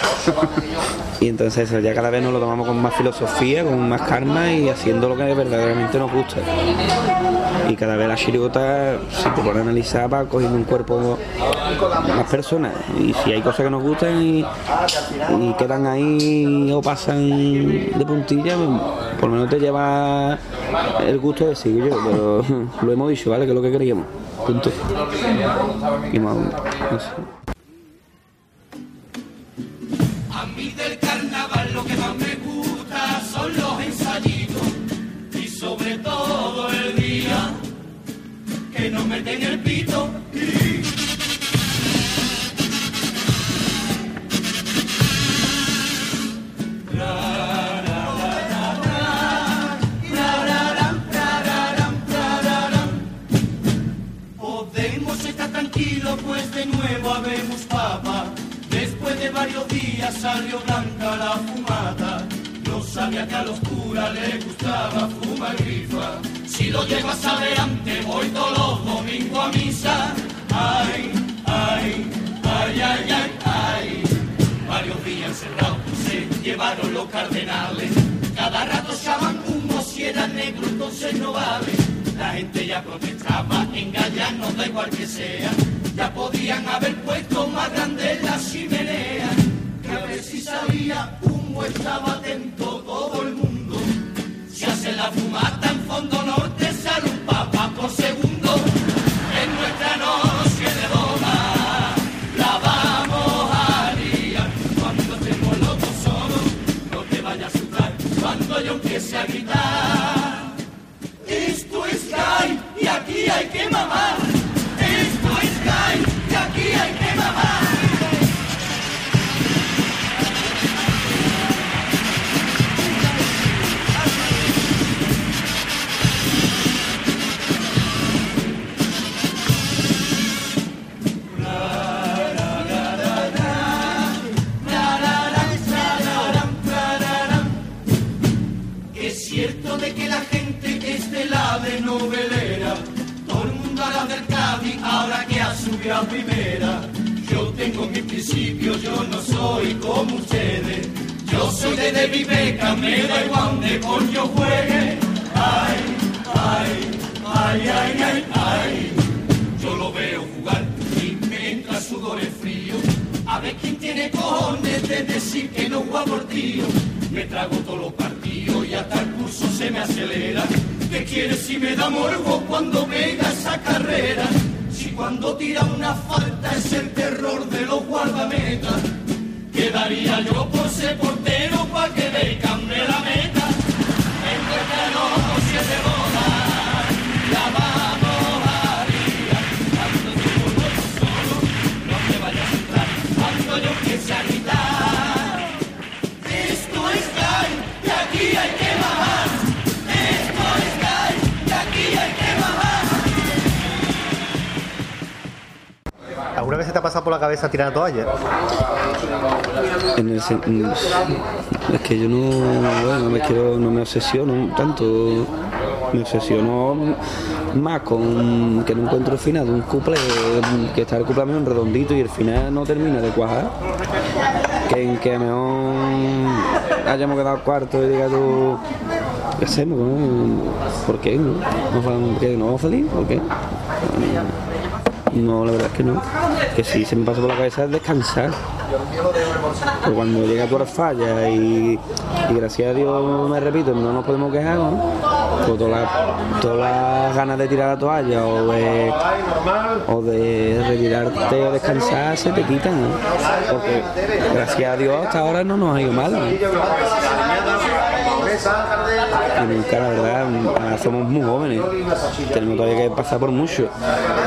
F: Y entonces ya cada vez nos lo tomamos con más filosofía, con más calma y haciendo lo que verdaderamente nos gusta. Y cada vez la chirigota, si te pones a analizar, va cogiendo un cuerpo más personas. Y si hay cosas que nos gustan y, quedan ahí o pasan de puntilla, pues, por lo menos te lleva el gusto de decir yo, pero lo hemos dicho, ¿vale? Que es lo que queríamos. Punto. Y más, no.
B: A mí del carnaval lo que más me gusta son los ensayitos y sobre todo el día que nos meten el pito habemos papa. Después de varios días salió blanca la fumata. No sabía que a los curas les gustaba fumar grifa. Si lo llego a saber antes, voy todos los domingos a misa. Ay, ay, ay, ay, ay, ay. Varios días encerrados se llevaron los cardenales. Cada rato echaban humo si era negro, entonces no vale. La gente ya protestaba, en Gaya no da igual que sea. Ya podían haber puesto más grande la chimenea. Que a ver si salía humo, estaba atento todo el mundo. Si hace la fumata en fondo norte, sale un papa por segundo. En nuestra noche de boda, la vamos a liar. Cuando estemos los dos solos, no te vayas a asustar. Cuando yo empiece a gritar, aquí hay que mamar. Esto es Sky y aquí hay que mamar. Es cierto de que la gente es de la de novelera. Del Cádiz ahora que ha subido a primera. Yo tengo mis principios, yo no soy como ustedes. Yo soy de David Beckham, me da igual donde coño juegue. Ay, ay, ay, ay, ay, ay. Yo lo veo jugar y me entra sudores fríos. A ver quién tiene cojones de decir que no juega por tío. Me trago todos los partidos y hasta el curso se me acelera. ¿Qué quieres si me da morbo cuando venga esa carrera? Si cuando tira una falta es el terror de los guardametas. Quedaría yo por ser portero pa' que me la meta. En nuestra noche de boda
A: ¿Alguna vez se te ha pasado por la cabeza tirar la toalla?
F: Es que yo no, bueno, me quiero, no me obsesiono tanto, me obsesiono más con que no encuentro el final de un couple, que está el couple en redondito y el final no termina de cuajar, que en que mejor hayamos quedado cuarto y diga tú, ¿qué hacemos? ¿Por qué? ¿No, ¿No, fa- qué? ¿No vamos a? ¿Por qué? No, la verdad es que no. Que sí, se me pasa por la cabeza es descansar. Pero cuando llega tu hora falla y, gracias a Dios, me repito, no nos podemos quejar, ¿no? Pues todas las, todas las ganas de tirar la toalla o de, o de retirarte o descansar se te quitan. Porque gracias a Dios hasta ahora no nos ha ido mal. ¿no? Y nunca, la verdad, somos muy jóvenes. Tenemos todavía que pasar por mucho.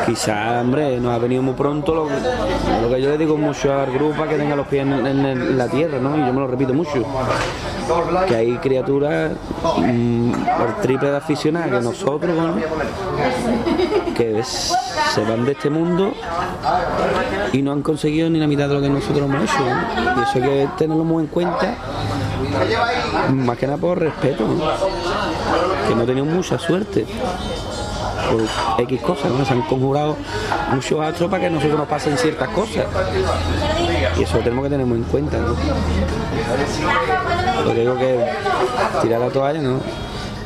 F: Quizás, hombre, nos ha venido muy pronto lo, que yo le digo mucho al grupo que tenga los pies en, la tierra, ¿no? Y yo me lo repito mucho. Que hay criaturas mm, por triple de aficionadas que nosotros, ¿no? que se van de este mundo y no han conseguido ni la mitad de lo que nosotros hemos hecho. Y eso hay que tenerlo muy en cuenta, más que nada por respeto. Que no he tenido mucha suerte por X cosas, ¿no? se han conjurado muchos astros para que a nosotros nos pasen ciertas cosas. Y eso lo tenemos que tener en cuenta. ¿no? Lo que digo que tirar la toalla, ¿no?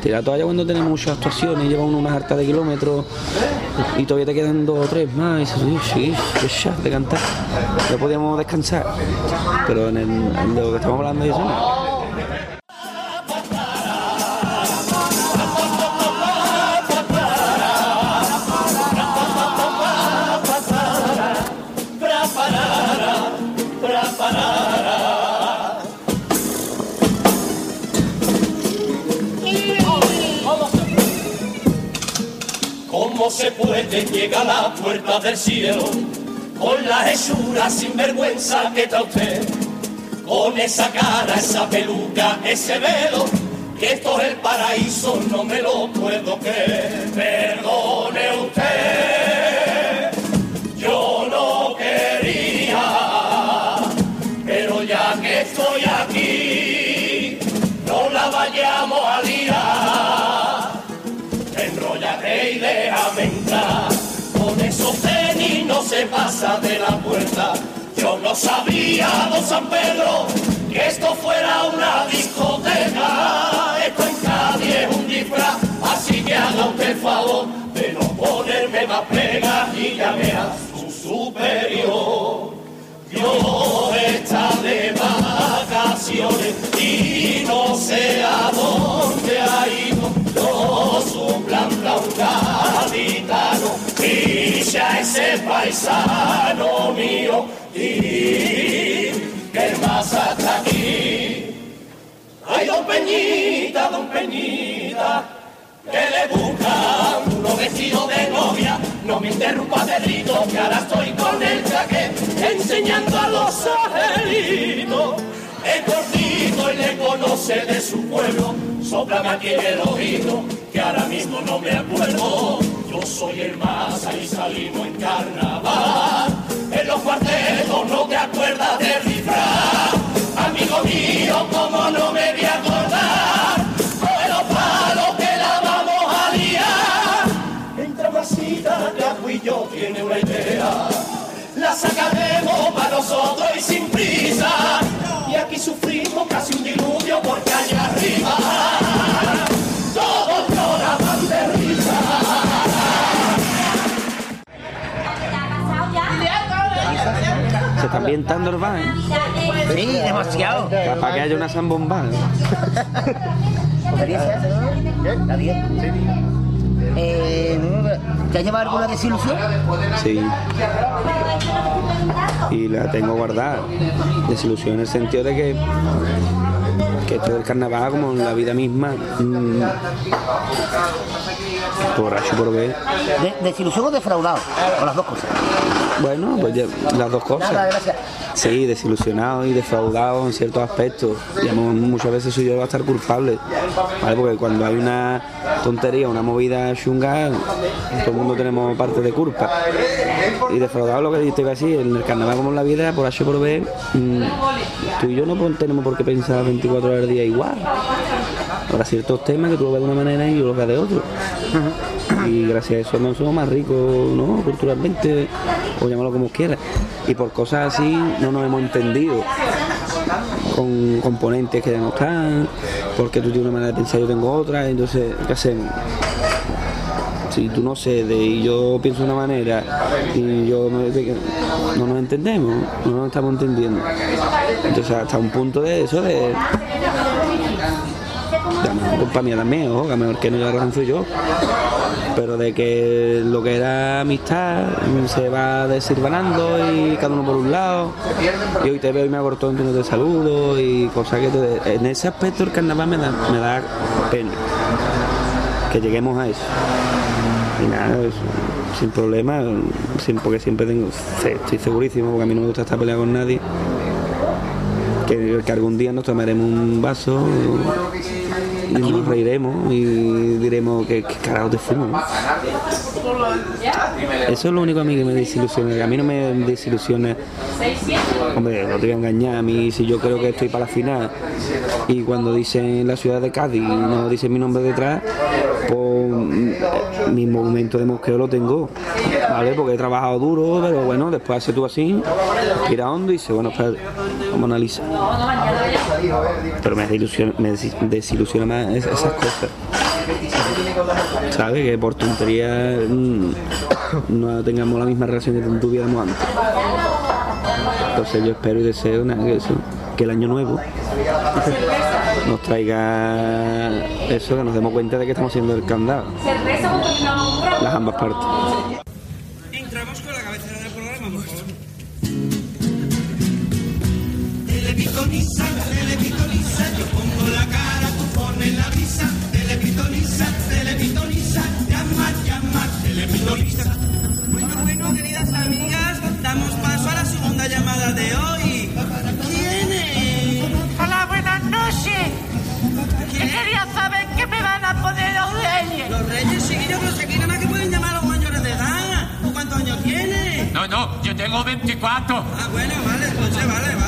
F: Tirar la toalla cuando tenemos muchas actuaciones, lleva uno unas hartas de kilómetros y todavía te quedan dos o tres más y dices, "Uy, sí, qué shot de cantar. Ya podíamos descansar. Pero en, el, en lo que estamos hablando de eso no.
B: ¿Cómo se puede llegar a la puerta del cielo con la hechura sin vergüenza que trae usted? Con esa cara, esa peluca, ese velo, que esto es el paraíso, no me lo puedo creer. Perdone usted, yo no de la puerta. Yo no sabía, don San Pedro, que esto fuera una discoteca. Esto en Cádiz es un disfraz, así que haga usted el favor de no ponerme más pega y llame a su superior. Dios está de vacaciones y no sé a dónde ha ido. Un gaditano ya ese paisano mío y que más hasta aquí. Ay, don Peñita, don Peñita, que le buscan uno vestido de novia. No me interrumpa, Pedrito, que ahora estoy con el jaque enseñando a los angelitos. Es cortito y le conoce de su pueblo. Sóplame aquí el oído, que ahora mismo no me acuerdo. Soy el más, ahí salimos en carnaval. En los cuartetos no te acuerdas de disfraz. Amigo mío, como no me voy a acordar. Coge los palos que la vamos a liar. Entra masita, que ajo y yo tiene una idea. La sacaremos para nosotros y sin prisa. Y aquí sufrimos casi un diluvio porque allá arriba
F: Se está ambientando el bar, ¿eh?
D: Sí, demasiado.
F: Para que haya una zambomba.
D: ¿La 10 se hace, no? ¿La 10? Eh, ¿Te ha llevado alguna desilusión?
F: Sí. Y la tengo guardada. Desilusión en el sentido de que que esto del carnaval como en la vida misma por H por B
D: De- ¿Desilusión o defraudado? O las dos cosas.
F: bueno pues ya- las dos
D: Nada,
F: cosas
D: gracias.
F: sí desilusionado y defraudado en ciertos aspectos y muchas veces soy yo el a estar culpable ¿vale? porque cuando hay una tontería una movida chunga todo el mundo tenemos parte de culpa y defraudado lo que te iba a decir en el carnaval como en la vida por H por B mm, tú y yo no tenemos por qué pensar 24 horas al día igual habrá ciertos temas que tú lo ves de una manera y yo lo veo de otro y gracias a eso no somos más ricos ¿no? culturalmente o llámalo como quieras y por cosas así no nos hemos entendido con componentes que ya no están porque tú tienes una manera de pensar yo tengo otra entonces ¿qué hacemos? si tú no cedes y yo pienso de una manera y yo me- no nos entendemos no nos estamos entendiendo entonces hasta un punto de eso de a lo mejor culpa mía también, ojo, que mejor que no la soy yo. Pero de que lo que era amistad se va desilvanando y cada uno por un lado. Y hoy te veo y me abortó y no te saludo y cosas que te... En ese aspecto el carnaval me da, pena. Que lleguemos a eso. Y nada, sin problema, sin- porque siempre tengo, estoy segurísimo, porque a mí no me gusta estar peleado con nadie que, algún día nos tomaremos un vaso nos reiremos y diremos que, que carajo te fumo. Eso es lo único a mí que me desilusiona, a mí no me desilusiona. Hombre, no te voy a engañar, a mí si yo creo que estoy para la final y cuando dicen la ciudad de Cádiz y no dicen mi nombre detrás, pues mm, mi movimiento de mosqueo lo tengo, ¿vale? Porque he trabajado duro, pero bueno, después hace tú así, tira hondo y dice, bueno, espérate, vamos a analizar. Pero me desilusiona, me des- desilusiona más es- esas cosas. ¿Sabes? Que por tontería mm, no tengamos la misma relación que tuviéramos antes. Entonces yo espero y deseo nada, que, eso, que el año nuevo nos traiga eso, que nos demos cuenta de que estamos haciendo el candado. Las ambas partes.
G: De hoy. ¿Quién es?
H: Hola, buenas noches. Yo quería saber qué me van a poner los reyes.
G: Los reyes chiquillos, pero si aquí nada más que pueden llamar a los mayores de edad. ¿Tú cuántos años tienes?
B: No, no, yo tengo 24.
G: Ah, bueno, vale, entonces, vale, vale.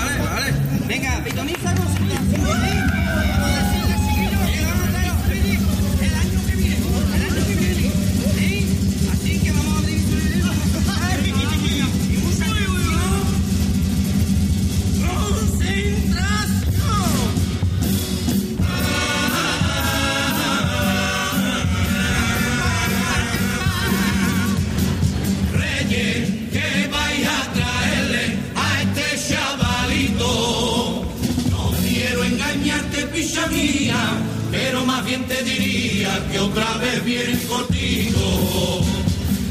B: Te diría que otra vez bien cortito.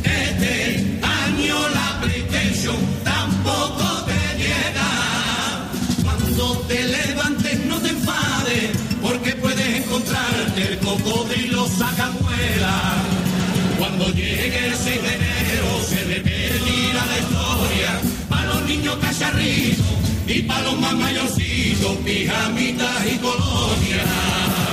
B: Este año la PlayStation tampoco te llega. Cuando te levantes no te enfades, porque puedes encontrarte el cocodrilo sacamuela. Cuando llegue el 6 de enero se repetirá la historia para los niños cacharritos y para los más mayorcitos, pijamitas y colonias.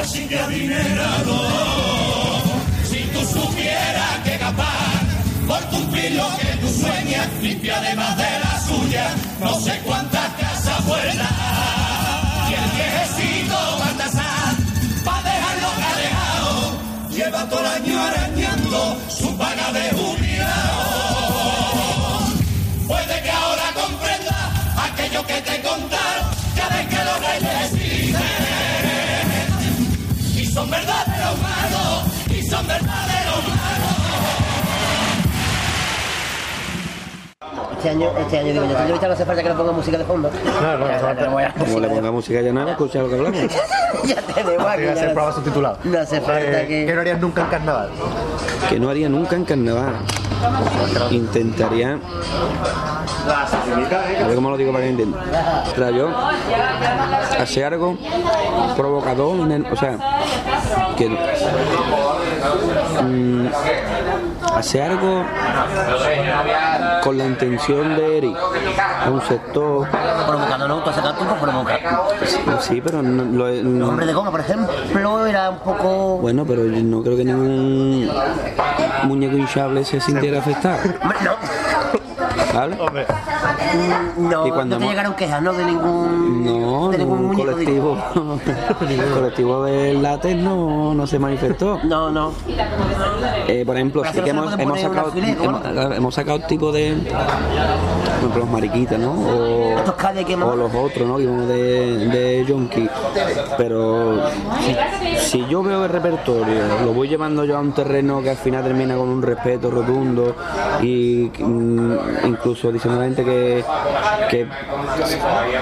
B: Casi que adinerado. Si tú supieras que capaz por cumplir lo que tú sueñas, limpia además de la suya, no sé cuántas casas buenas. Y el viejecito Baltasar, pa' dejarlo calejado, lleva todo el año arañando su paga de jubilado. Puede que ahora comprenda aquello que te contaron, son verdaderos magos, y son verdaderos magos.
D: Este año, este año digo yo, este año no hace falta que le ponga música de fondo.
A: No, no,
D: Ya,
A: no,
D: tenemos ya
F: Como le ponga música ya no va a escuchar lo que hablamos.
D: ya aquí.
A: Tiene que
D: ya
A: ser
D: no-. No hace falta
A: Eh,
D: que-
A: ¿Qué no harías nunca en carnaval?
F: Que no haría nunca en carnaval. Intentaría. A ver cómo lo digo para que entienda. Tras yo hacer algo provocador, en el- o sea, que. mm, hacer algo con la intención de herir a un sector.
D: Provocando, ¿no? Tú tiempo.
F: Sí, pero no, lo, no-
D: hombres de goma, por ejemplo, era un poco.
F: Bueno, pero yo no creo que ningún muñeco hinchable se sintiera afectado.
D: Hombre, No,
F: ¿Vale?
D: no,
F: Y cuando
D: no te
F: hemos-
D: llegaron quejas, ¿no? De ningún.
F: No,
D: de ningún
F: colectivo, el colectivo del látex no, no se manifestó.
D: No, no.
F: Eh, por ejemplo, sí que hemos, hemos sacado hemos, hemos sacado tipo de por ejemplo los mariquitas, ¿no? O, los otros, ¿no? Que de, de Yonki. Pero si, si yo veo el repertorio, lo voy llevando yo a un terreno que al final termina con un respeto rotundo y mm, incluso diciendo a la gente que, que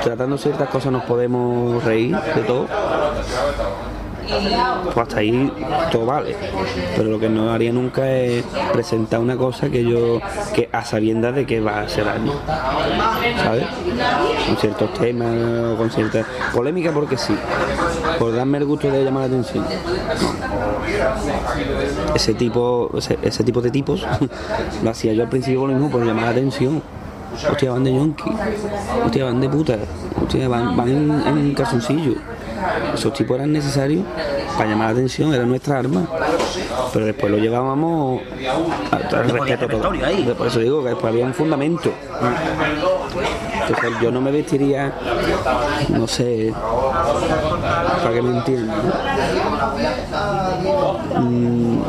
F: tratando ciertas cosas nos podemos reír de todo. Pues hasta ahí todo vale. Pero lo que no haría nunca es presentar una cosa que yo, que a sabiendas de que va a hacer daño. ¿Sabes? Con ciertos temas, con cierta polémica porque sí. Por darme el gusto de llamar la atención. Ese tipo, ese, tipo de tipos lo hacía yo al principio lo mismo por llamar la atención. Hostia, van de yonki, hostia, van de puta, hostia, van, van en, en calzoncillo. Esos tipos eran necesarios para llamar la atención, era nuestra arma. Pero después lo llevábamos al respeto todo. Por eso digo que después había un fundamento. Entonces yo no me vestiría, no sé, para que me entiendan. Mm,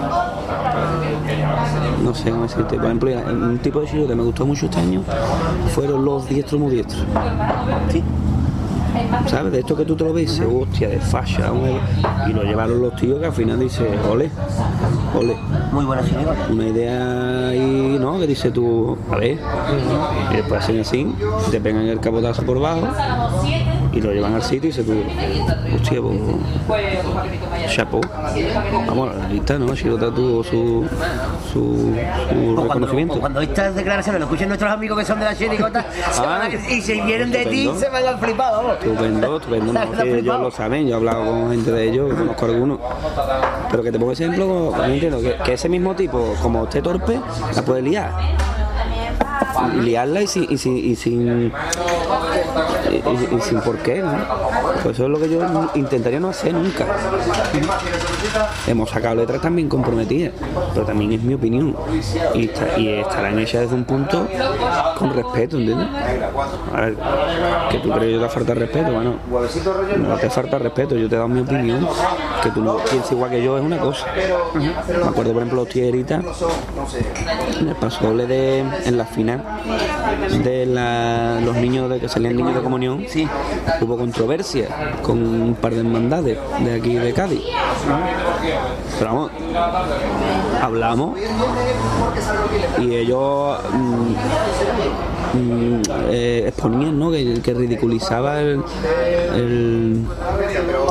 F: no sé cómo decirte. Por ejemplo, un tipo de estilo que me gustó mucho este año fueron los diestros muy diestros.
D: Sí.
F: ¿Sabes? De esto que tú te lo ves, y dices, hostia, de fascia, un- y lo llevaron los tíos que al final dice, ole, ole.
D: Muy buena chirigota.
F: Una idea ahí, ¿no? Que dice tú, a ver, y después hacen así, te pegan el capotazo por bajo y lo llevan al sitio y dices tú, hostia, pues, chapo. Vamos, la lista, ¿no? Chirota tuvo su, su, su
D: Pues cuando,
F: reconocimiento.
D: pues cuando estas declaraciones lo escuchen nuestros amigos que son de la chirigota se van a-
F: Ah,
D: y si vienen de ti se van al flipado, vamos.
F: Estupendo, estupendo, no, que ellos lo saben, yo he hablado con gente de ellos, conozco algunos. Pero que te pongo ejemplo, entiendo, que, que ese mismo tipo, como esté torpe, la puede liar. Liarla y sin, y sin, y sin, y- sin por qué, ¿no? Pues eso es lo que yo intentaría no hacer nunca. Hemos sacado letras también comprometidas, pero también es mi opinión. Y, está- y estarán hechas desde un punto con respeto, ¿entiendes? A ver, que tú crees que yo te falta respeto, bueno, no te falta respeto, yo te he dado mi opinión, que tú no pienses igual que yo es una cosa. Me acuerdo, por ejemplo, los tierritas, en el paso de, en la final de la- los niños de que salían niños de comunión,
D: Sí.
F: hubo controversia con un par de hermandades de aquí de Cádiz. Pero vamos, hablamos y ellos mm, mm, eh, exponían ¿no? que, que ridiculizaba el, el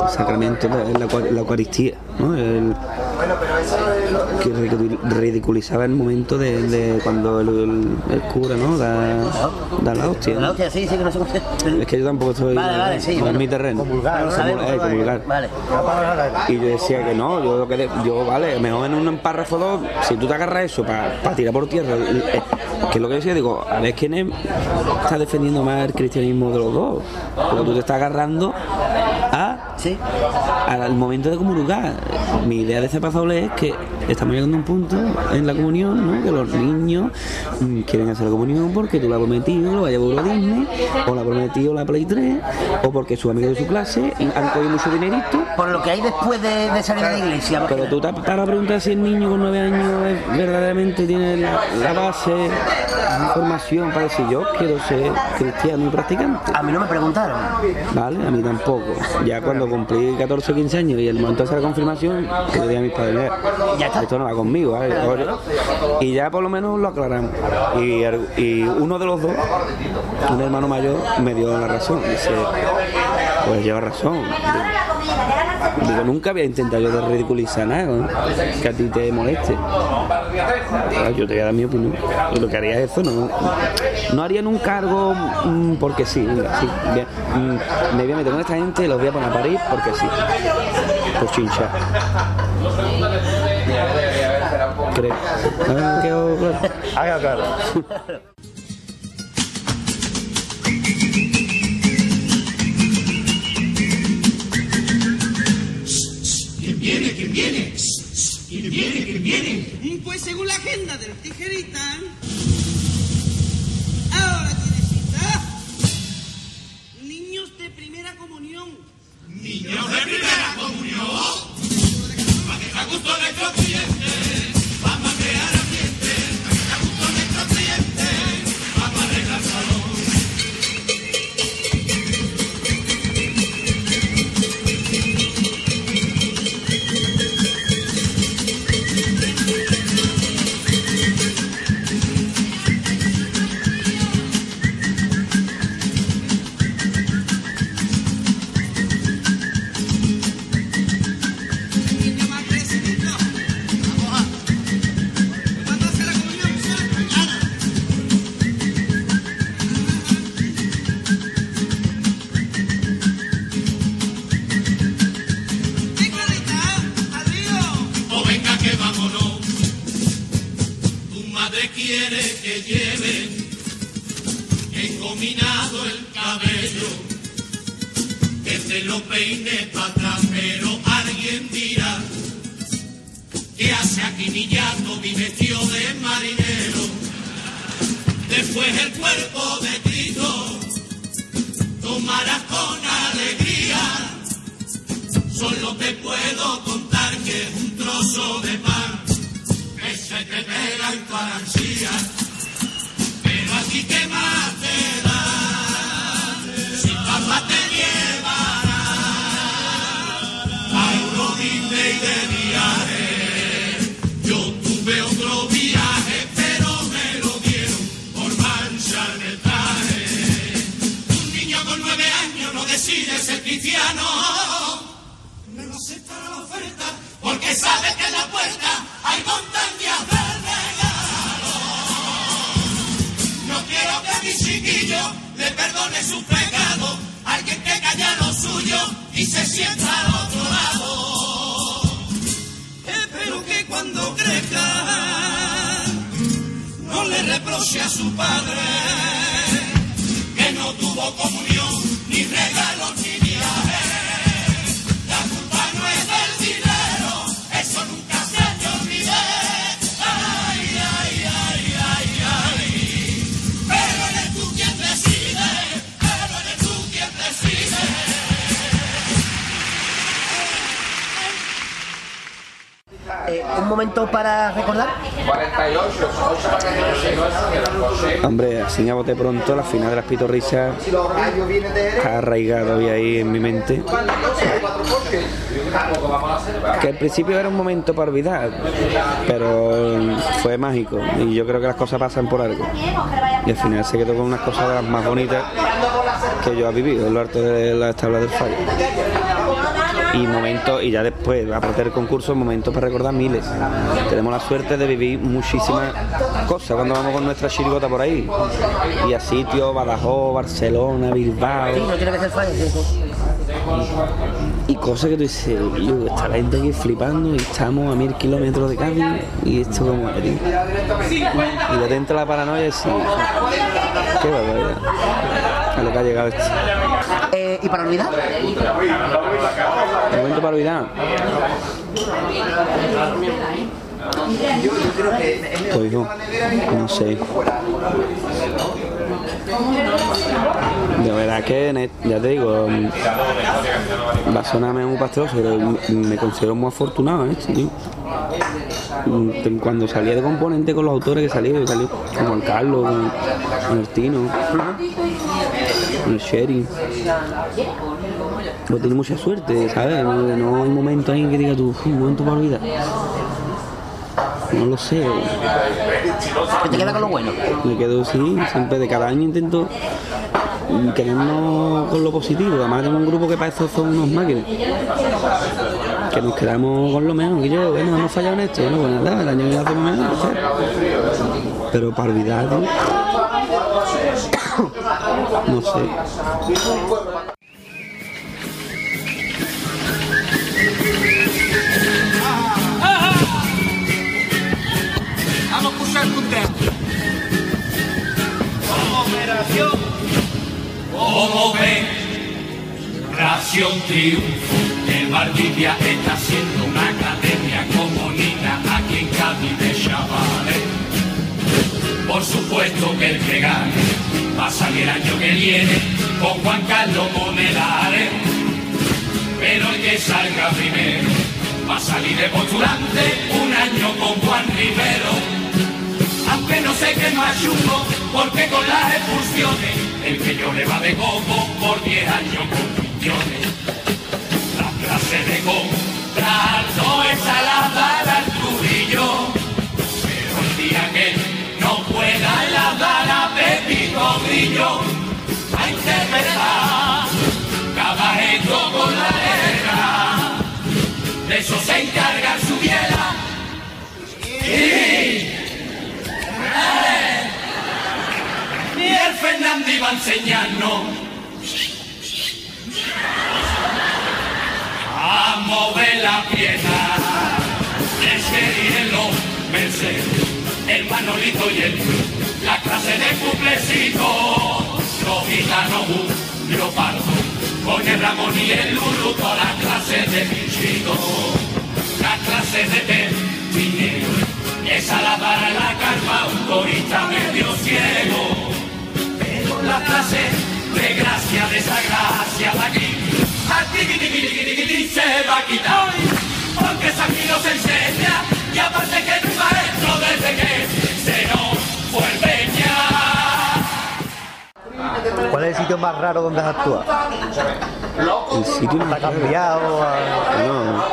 F: sacramento de la, Eucar- la Eucaristía, ¿no? El- que ridicu- ridiculizaba el momento de, de cuando el, cura ¿no? da, da la hostia.
D: La
F: ¿no?
D: hostia, sí, sí, que no sé cómo se...
F: Es que yo tampoco estoy
D: Vale, vale, sí,
F: no es
D: bueno.
F: mi terreno.
A: Comulgar,
D: Lo
A: ¿no?
D: sabemos,
F: Eh, comulgar.
D: Vale.
F: Y yo decía que no, yo lo que yo vale, mejor en un párrafo dos, si tú te agarras eso para tirar por tierra, eh, que es lo que decía, digo, a ver quién es- está defendiendo más el cristianismo de los dos. Porque tú te estás agarrando a
D: Sí.
F: al momento de comulgar. Mi idea de ese pasoble es que estamos llegando a un punto en la comunión, ¿no? Que los niños mm, quieren hacer la comunión porque tú la has prometido, lo vaya a Euro Disney, o la has prometido la Play 3, o porque sus amigos de su clase han cogido mucho dinerito.
D: Por lo que hay después de, de salir de la iglesia.
F: Pero tú te para preguntar si el niño con nueve años es- verdaderamente tiene la, la base, la formación para decir yo quiero ser cristiano y practicante.
D: A mí no me preguntaron.
F: Vale, a mí tampoco. Ya cuando cumplí 14 o 15 años y el momento de hacer la confirmación, que le dije a mis padres, "Mira,
D: Ya está.
F: esto no va conmigo, ¿vale? Y ya por lo menos lo aclaramos. Y, y uno de los dos, un hermano mayor, me dio la razón. Dice, pues lleva razón. Digo, nunca había intentado yo de ridiculizar nada, ¿no? que a ti te moleste. Claro, Yo te voy a dar mi opinión. Lo que haría es eso, no, no haría nunca algo mm, porque sí. venga, sí, bien, mm, me voy a meter con esta gente y los voy a poner a parir porque sí. Pues chincha. Creo. Ah, quedó claro.
A: Haga claro.
B: ¿Quién viene? ¿Quién viene? ¿Quién viene? ¿Quién viene?
G: Pues según la agenda del tijerita, ahora tiene cita. Niños de primera comunión.
B: Niños de primera comunión. Para que gusto nuestros clientes. Vamos a crear cristiano no aceptará la oferta porque sabe que en la puerta hay montañas de regalo. No quiero que mi chiquillo le perdone sus pecados, alguien que calla lo suyo y se sienta al otro lado. Espero que cuando crezca no le reproche a su padre que no tuvo comunión ni regalos ni
D: Eh, un momento para recordar.
F: Hombre, así a pronto, la final de las pitorrisas está arraigado todavía ahí en mi mente. Que al principio era un momento para olvidar, pero fue mágico y yo creo que las cosas pasan por algo. Y al final se quedó con unas cosas de las más bonitas que yo he vivido lo alto de las tablas del fallo. Y momentos, y ya después, aparte del concurso, momentos para recordar miles. Tenemos la suerte de vivir muchísimas cosas cuando vamos con nuestra chirigota por ahí. Y a sitios, Badajoz, Barcelona, Bilbao.
D: Sí, no tiene que ser fallo. sí, sí.
F: Y cosas que tú dices, "Yo, está la gente aquí flipando y estamos a mil kilómetros de Cádiz y esto como es, tío?". Y de entra la paranoia y decir, qué barbaridad. A lo que ha llegado esto.
D: ¿Y para olvidar?
F: Momento para olvidar. Pues no, no sé. De verdad que, ya te digo, mm, va a sonarme muy pasteloso, pero me considero muy afortunado en esto, tío. Mm, Cuando salía de componente con los autores que salí, salí con Juan Carlos, con, con el Tino, con el sheriff. Lo tenés mucha suerte, ¿sabes? No, hay momento ahí que diga tú, un momento para olvidar. No lo sé.
D: ¿Te queda con lo bueno?
F: Me quedo, sí, siempre de cada año intento quedarnos con lo positivo. Además tenemos un grupo que para eso son unos máquinas. Que nos quedamos con lo menos. Que yo, bueno, hemos fallado en esto. Bueno, pues el año ya hacemos menos. Pero para olvidar no sé.
B: Vamos a un dedo. Operación. Como ven, Ración Triunfo. El Valdivia está siendo una academia comunina aquí en Cádiz de chavales. Por supuesto que el que gane a salir el año que viene con Juan Carlos Monedales. Pero el que salga primero va a salir de postulante un año con Juan Rivero. Aunque no sé qué más chungo, porque con las expulsiones el que yo le va de coco por 10 años con millones. La clase de comprar no ensalada al Arturillo, pero el día que no pueda la dar a Pepito A interpretar cada gesto con la letra. De eso se encarga su biela. Y... El Fernández iba a enseñarnos a mover la pierna. Es que hielo, Mercedes, el Manolito y el la clase de cuplecito, los gitanos, un leopardo, con el Ramón y el Lulu, toda la clase de bichito, la clase de pepinero, esa la para la calma, un corista medio ciego, pero la clase de gracia, de esa gracia de aquí, a ti, ti, ti, ti, ti, ti, ti, se va a quitar, porque esa aquí nos enseña, y aparte que
A: ¿Cuál es el sitio más raro donde has actuado?
F: El sitio
A: ¿Ha cambiado? ¿Ha-
F: Bueno,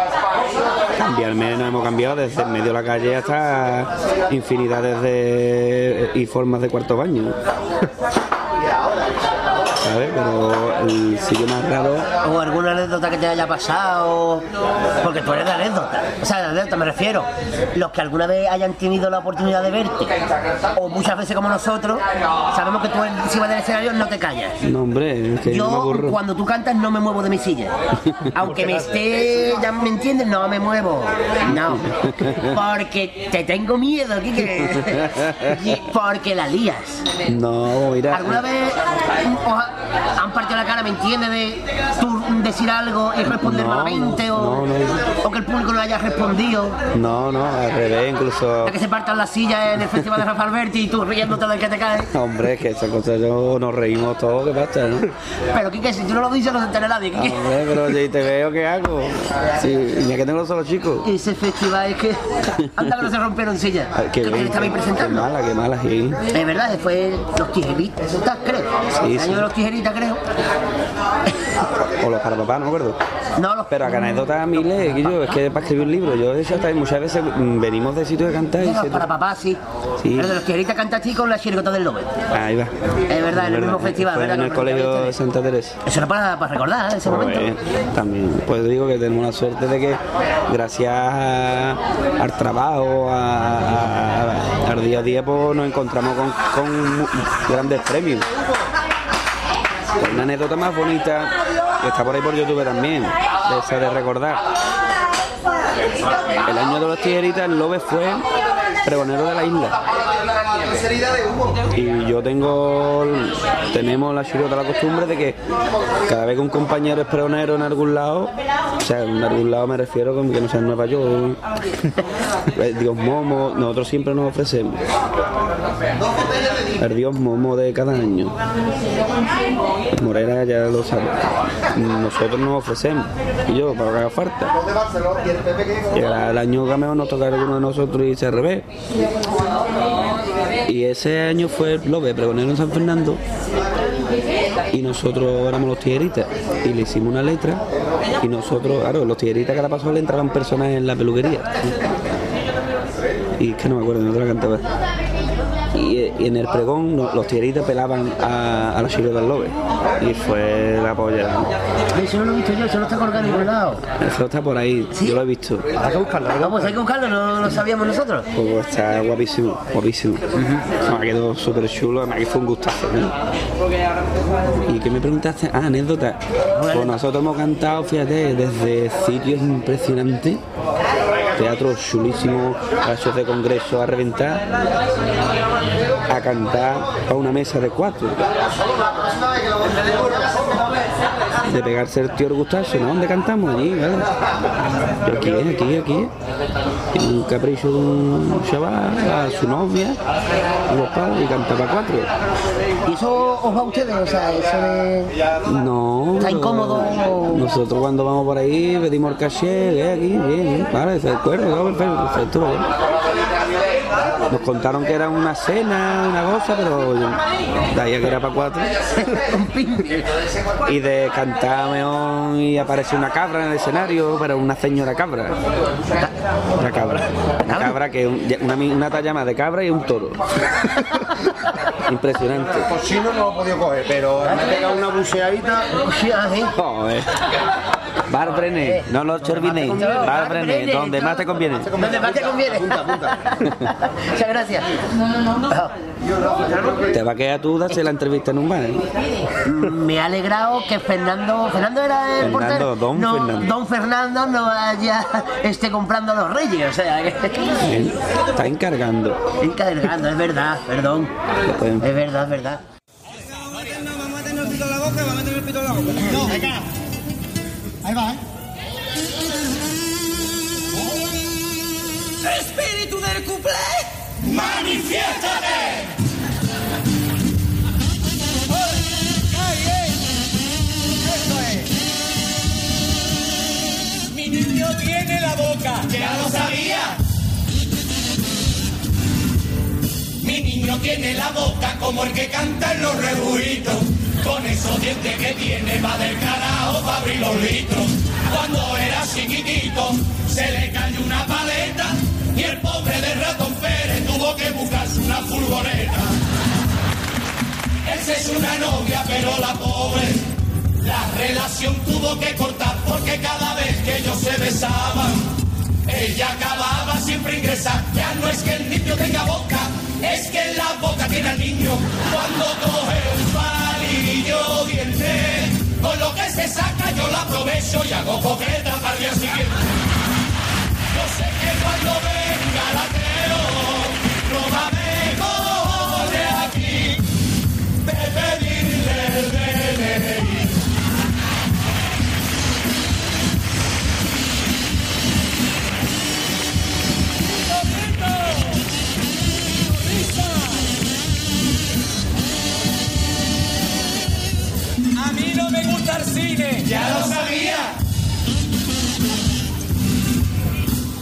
F: cambiarme no hemos cambiado desde el medio de la calle hasta infinidades de y formas de cuarto baño. ¿Sabes? Pero el sitio más raro,
D: O alguna anécdota que te haya pasado. Porque tú eres de anécdota. O sea, de anécdota me refiero. Los que alguna vez hayan tenido la oportunidad de verte, o muchas veces como nosotros, sabemos que tú encima del escenario no te callas.
F: no hombre, es que no me
D: Yo, cuando tú cantas, no me muevo de mi silla. Aunque me esté, ya me entiendes, no me muevo. No. Porque te tengo miedo, Kike. Porque la lías.
F: No, mira,
D: ¿Alguna vez han partido la cara, me entiendes, de tú decir algo y responder
F: No,
D: malamente o,
F: no, no.
D: o que el público no haya respondido?
F: no, no, al revés, incluso.
D: Que se partan las sillas en el Festival de Rafa Alberti y tú riéndote del que te cae.
F: Hombre, es que esa cosa yo nos reímos todos, ¿qué pasa, no?
D: Pero Kike, si tú no lo dices, no se entera nadie, Kike.
F: Hombre, pero si te veo, ¿qué hago? Sí, ya que tengo los solos chicos.
D: Ese festival es que. Anda que no se rompieron sillas.
F: Ay, Qué
D: que
F: bien, qué mala, qué mala, sí.
D: Es verdad, después los tijeritas, creo.
F: Sí,
D: el año
F: sí.
D: de los creo.
F: O los para papá, no me acuerdo.
D: No, los
F: Pero acá anécdotas miles, que yo, es que para escribir un libro, yo hecho hasta muchas veces mm, venimos de sitios de cantar y
D: Los para papá, sí.
F: Sí.
D: Pero de los tijeritas cantaste con la chirigota del Lobe.
F: Ahí va.
D: Es verdad, en el mismo festival,
F: Fue
D: ¿verdad?
F: en el
D: Que
F: colegio de Santa Teresa.
D: Eso era para, para recordar ese momento.
F: Pues, también, pues digo que tenemos la suerte de que gracias a- al trabajo, a- a- al día a día, pues nos encontramos con, grandes premios. Una anécdota más bonita, que está por ahí por YouTube también, de recordar. El año de los tijeritas, Lobe fue pregonero de la isla. Y yo tengo, tenemos la chirota la costumbre de que cada vez que un compañero es pregonero en algún lado, o sea, en algún lado me refiero con que no sea en Nueva York, eh, Dios Momo, nosotros siempre nos ofrecemos Dios Momo de cada año. Morera ya lo sabe. Nosotros nos ofrecemos, y yo, para que haga falta. Llegará el año mejor nos toca a alguno de nosotros y se revés. Y ese año fue Lobe, pregonero en San Fernando. Y nosotros éramos los tijeritas. Y le hicimos una letra. Y nosotros, claro, los tijeritas cada paso le entraban personas en la peluquería. Y es que no me acuerdo, no te la cantaba. Y, en el pregón los tigueritos pelaban a, los chilos del lobe. Y fue la polla. ¿no?
D: Eso no lo he visto yo, eso no está colgado en ningún lado.
F: Eso está por ahí, yo lo he visto.
A: Hay que buscarlo. que
D: Vamos, hay que buscarlo, no lo sabíamos nosotros.
F: Pues está guapísimo, guapísimo. Me quedó súper chulo, además que fue un gustazo. ¿no? ¿Y qué me preguntaste? Ah, anécdota. Pues nosotros hemos cantado, fíjate, desde sitios impresionantes, teatros chulísimos, pasos de congreso a reventar, a cantar a una mesa de cuatro. De pegarse el tío gustazo, ¿no? ¿Dónde cantamos? Allí, ¿vale? Aquí es, aquí, aquí. Un capricho de un chaval, a su novia, a los padres, y cantaba cuatro.
D: ¿Y eso os va a ustedes? O sea, eso de...
F: No.
D: ¿Está incómodo?
F: Nosotros cuando vamos por ahí pedimos el caché, ¿eh? aquí, bien, bien, vale, de acuerdo, todo perfecto, perfecto, vale. Nos contaron que era una cena, una cosa, pero yo- de ahí a que era para cuatro. Y de cantar meón y aparece una cabra en el escenario, pero una señora cabra. Una cabra. Una cabra que una, una talla más de cabra y un toro. Impresionante.
E: Cochino no lo he podido coger, pero me he pegado una buceadita.
D: Ah.
F: Joder. Bar Brené, no lo olvidéis. Bar Brené, donde más te conviene.
D: Donde más te conviene. Muchas gracias.
F: Te va a quedar tú darse la entrevista en un bar. ¿eh?
D: Me ha alegrado que Fernando, Fernando era el
F: Fernando,
D: portero.
F: don
D: no,
F: Fernando.
D: don Fernando no vaya esté comprando a los reyes, o sea, que
F: Está encargando.
D: encargando, es verdad, perdón. Es verdad, es verdad.
G: Vamos a meternos, vamos a meternos el pito en la boca, vamos a meternos el pito en la boca. No, venga. Ahí va, ¿eh? ¡Espíritu del cuplé!
B: ¡Manifiéstate!
G: ¡Ay, ey! ¡Eso es!
B: Mi niño tiene la boca, ya lo sabía. Mi niño tiene la boca como el que canta en los rebujitos. Con esos dientes que tiene va del carajo para abrir los litros. Cuando era chiquitito se le cayó una paleta y el pobre de ratón Pérez tuvo que buscarse una furgoneta. Esa es una novia, pero la pobre la relación tuvo que cortar porque cada vez que ellos se besaban, ella acababa siempre ingresar. Ya no es que el niño tenga boca, es que la boca tiene al niño. Cuando coge un palillo con lo que se saca yo la aprovecho y hago coqueta para el día siguiente.
G: Gusta el cine.
B: Ya lo sabía.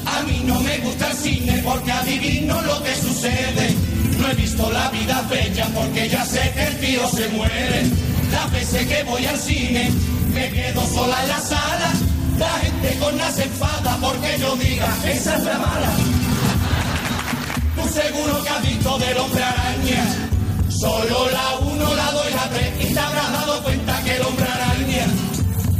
B: A mí no me gusta el cine porque adivino lo que sucede. No he visto la vida bella porque ya sé que el tío se muere. Las veces que voy al cine me quedo sola en la sala. La gente con las enfada porque yo diga, esa es la mala. Tú seguro que has visto del hombre araña. Solo la uno, la dos y la tres. Y te habrás dado cuenta hombre araña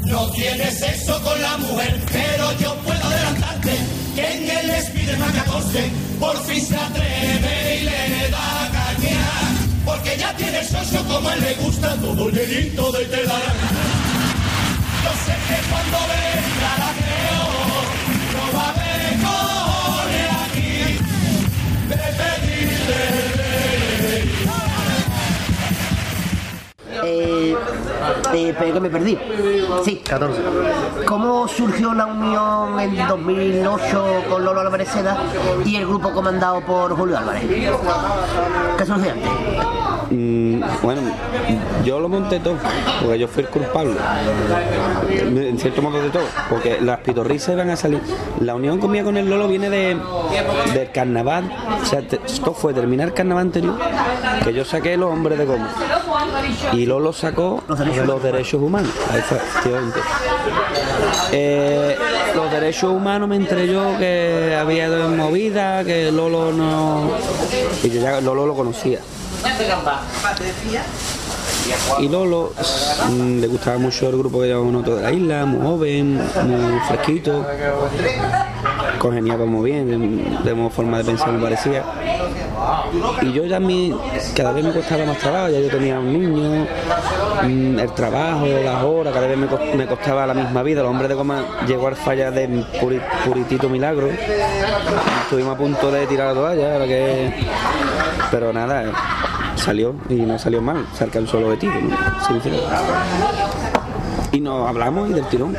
B: no tiene sexo con la mujer. Pero yo puedo adelantarte que en el Spiderman 14 por fin se atreve y le da caña. Porque ya tiene socio como él le gusta todo llenito de telaraña. Yo sé que cuando venga la creo, no va a haber aquí de pedirle
D: Eh, eh, pero que me perdí. Sí.
A: 14.
D: ¿Cómo surgió la unión en 2008 con Lolo Álvarez Seda y el grupo comandado por Julio Álvarez? ¿Qué surgió antes?
F: Mm, bueno, yo lo monté todo, porque yo fui el culpable. En cierto modo de todo, porque las pitorrisas iban a salir. La unión conmigo con el Lolo viene de, del carnaval. O sea, te- esto fue terminar el carnaval anterior, que yo saqué los hombres de goma. Y Lolo sacó los derechos, humanos. Ahí fue, efectivamente. Eh, los derechos humanos me enteré yo que había movida, que Lolo no... Y yo ya Lolo lo conocía. Y Lolo mm, le gustaba mucho el grupo que llevaba nosotros de la isla, muy joven, muy fresquito, congeniaba muy bien, de forma de pensar me parecía. Y yo ya a mí cada vez me costaba más trabajo, ya yo tenía un niño, mm, el trabajo, las horas, cada vez me, cos- me costaba la misma vida. El hombre de goma llegó al falla de puri- puritito milagro. Estuvimos a punto de tirar la toalla. Pero nada, salió y no salió mal, se alcanzó el objetivo. Y nos hablamos y del tirón.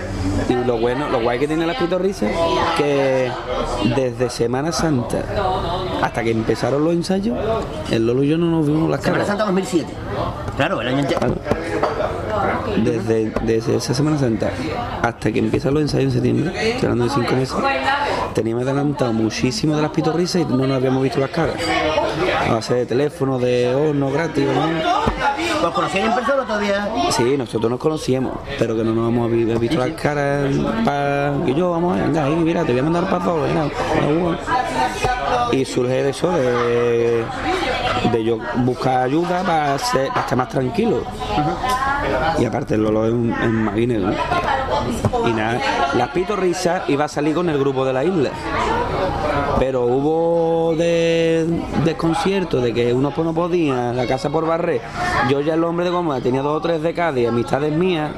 F: Y lo bueno, lo guay que tiene las pitorrisas, que desde Semana Santa hasta que empezaron los ensayos, el Lolo y yo no nos vimos las
D: Semana
F: caras.
D: Santa 2007. Claro, el año entero.
F: Desde, desde esa Semana Santa hasta que empiezan los ensayos en septiembre, estoy hablando de cinco meses, teníamos adelantado muchísimo de las pitorrisas y no nos habíamos visto las caras. A base de teléfono, de horno gratis, ¿no?
D: ¿Os conocíais en persona todavía?
F: Sí, nosotros nos conocíamos, pero que no nos hemos vi- visto las caras para que yo, vamos, venga, ahí, mira, te voy a mandar para todo, venga. Y surge de eso, de, de yo buscar ayuda para, ser- para estar más tranquilo. Y aparte el Lolo es un, es un ¿no? Y nada, las pitorrisas iba a salir con el grupo de la isla. Pero hubo de, desconcierto de que uno pues no podía, la casa por barrer. Yo ya el hombre de goma tenía dos o tres de Cádiz, amistades mías,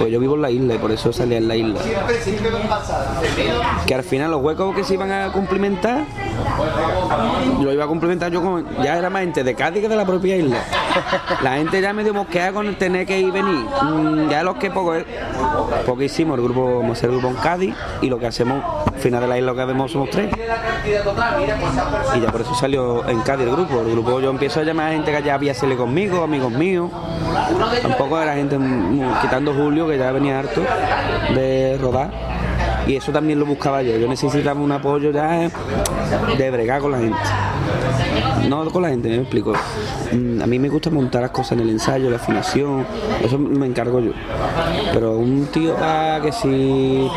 F: pues yo vivo en la isla y por eso salía en la isla. Que al final los huecos que se iban a cumplimentar, lo iba a cumplimentar yo con. Ya era más gente de Cádiz que de la propia isla. La gente ya medio mosqueada con el tener que ir y venir. Mm, Ya los que poco, porque hicimos el grupo, hacer el grupo en Cádiz y lo que hacemos, al final de la isla lo que hacemos somos tres. Y ya por eso salió en Cádiz el grupo. El grupo yo empiezo a llamar a gente que ya había salido conmigo, amigos míos. Tampoco era gente, mm, quitando Julio, que ya venía harto de rodar. Y eso también lo buscaba yo. Yo necesitaba un apoyo ya de bregar con la gente. No con la gente, me explico. Mm, A mí me gusta montar las cosas en el ensayo, la afinación, eso me encargo yo. Pero un tío para que si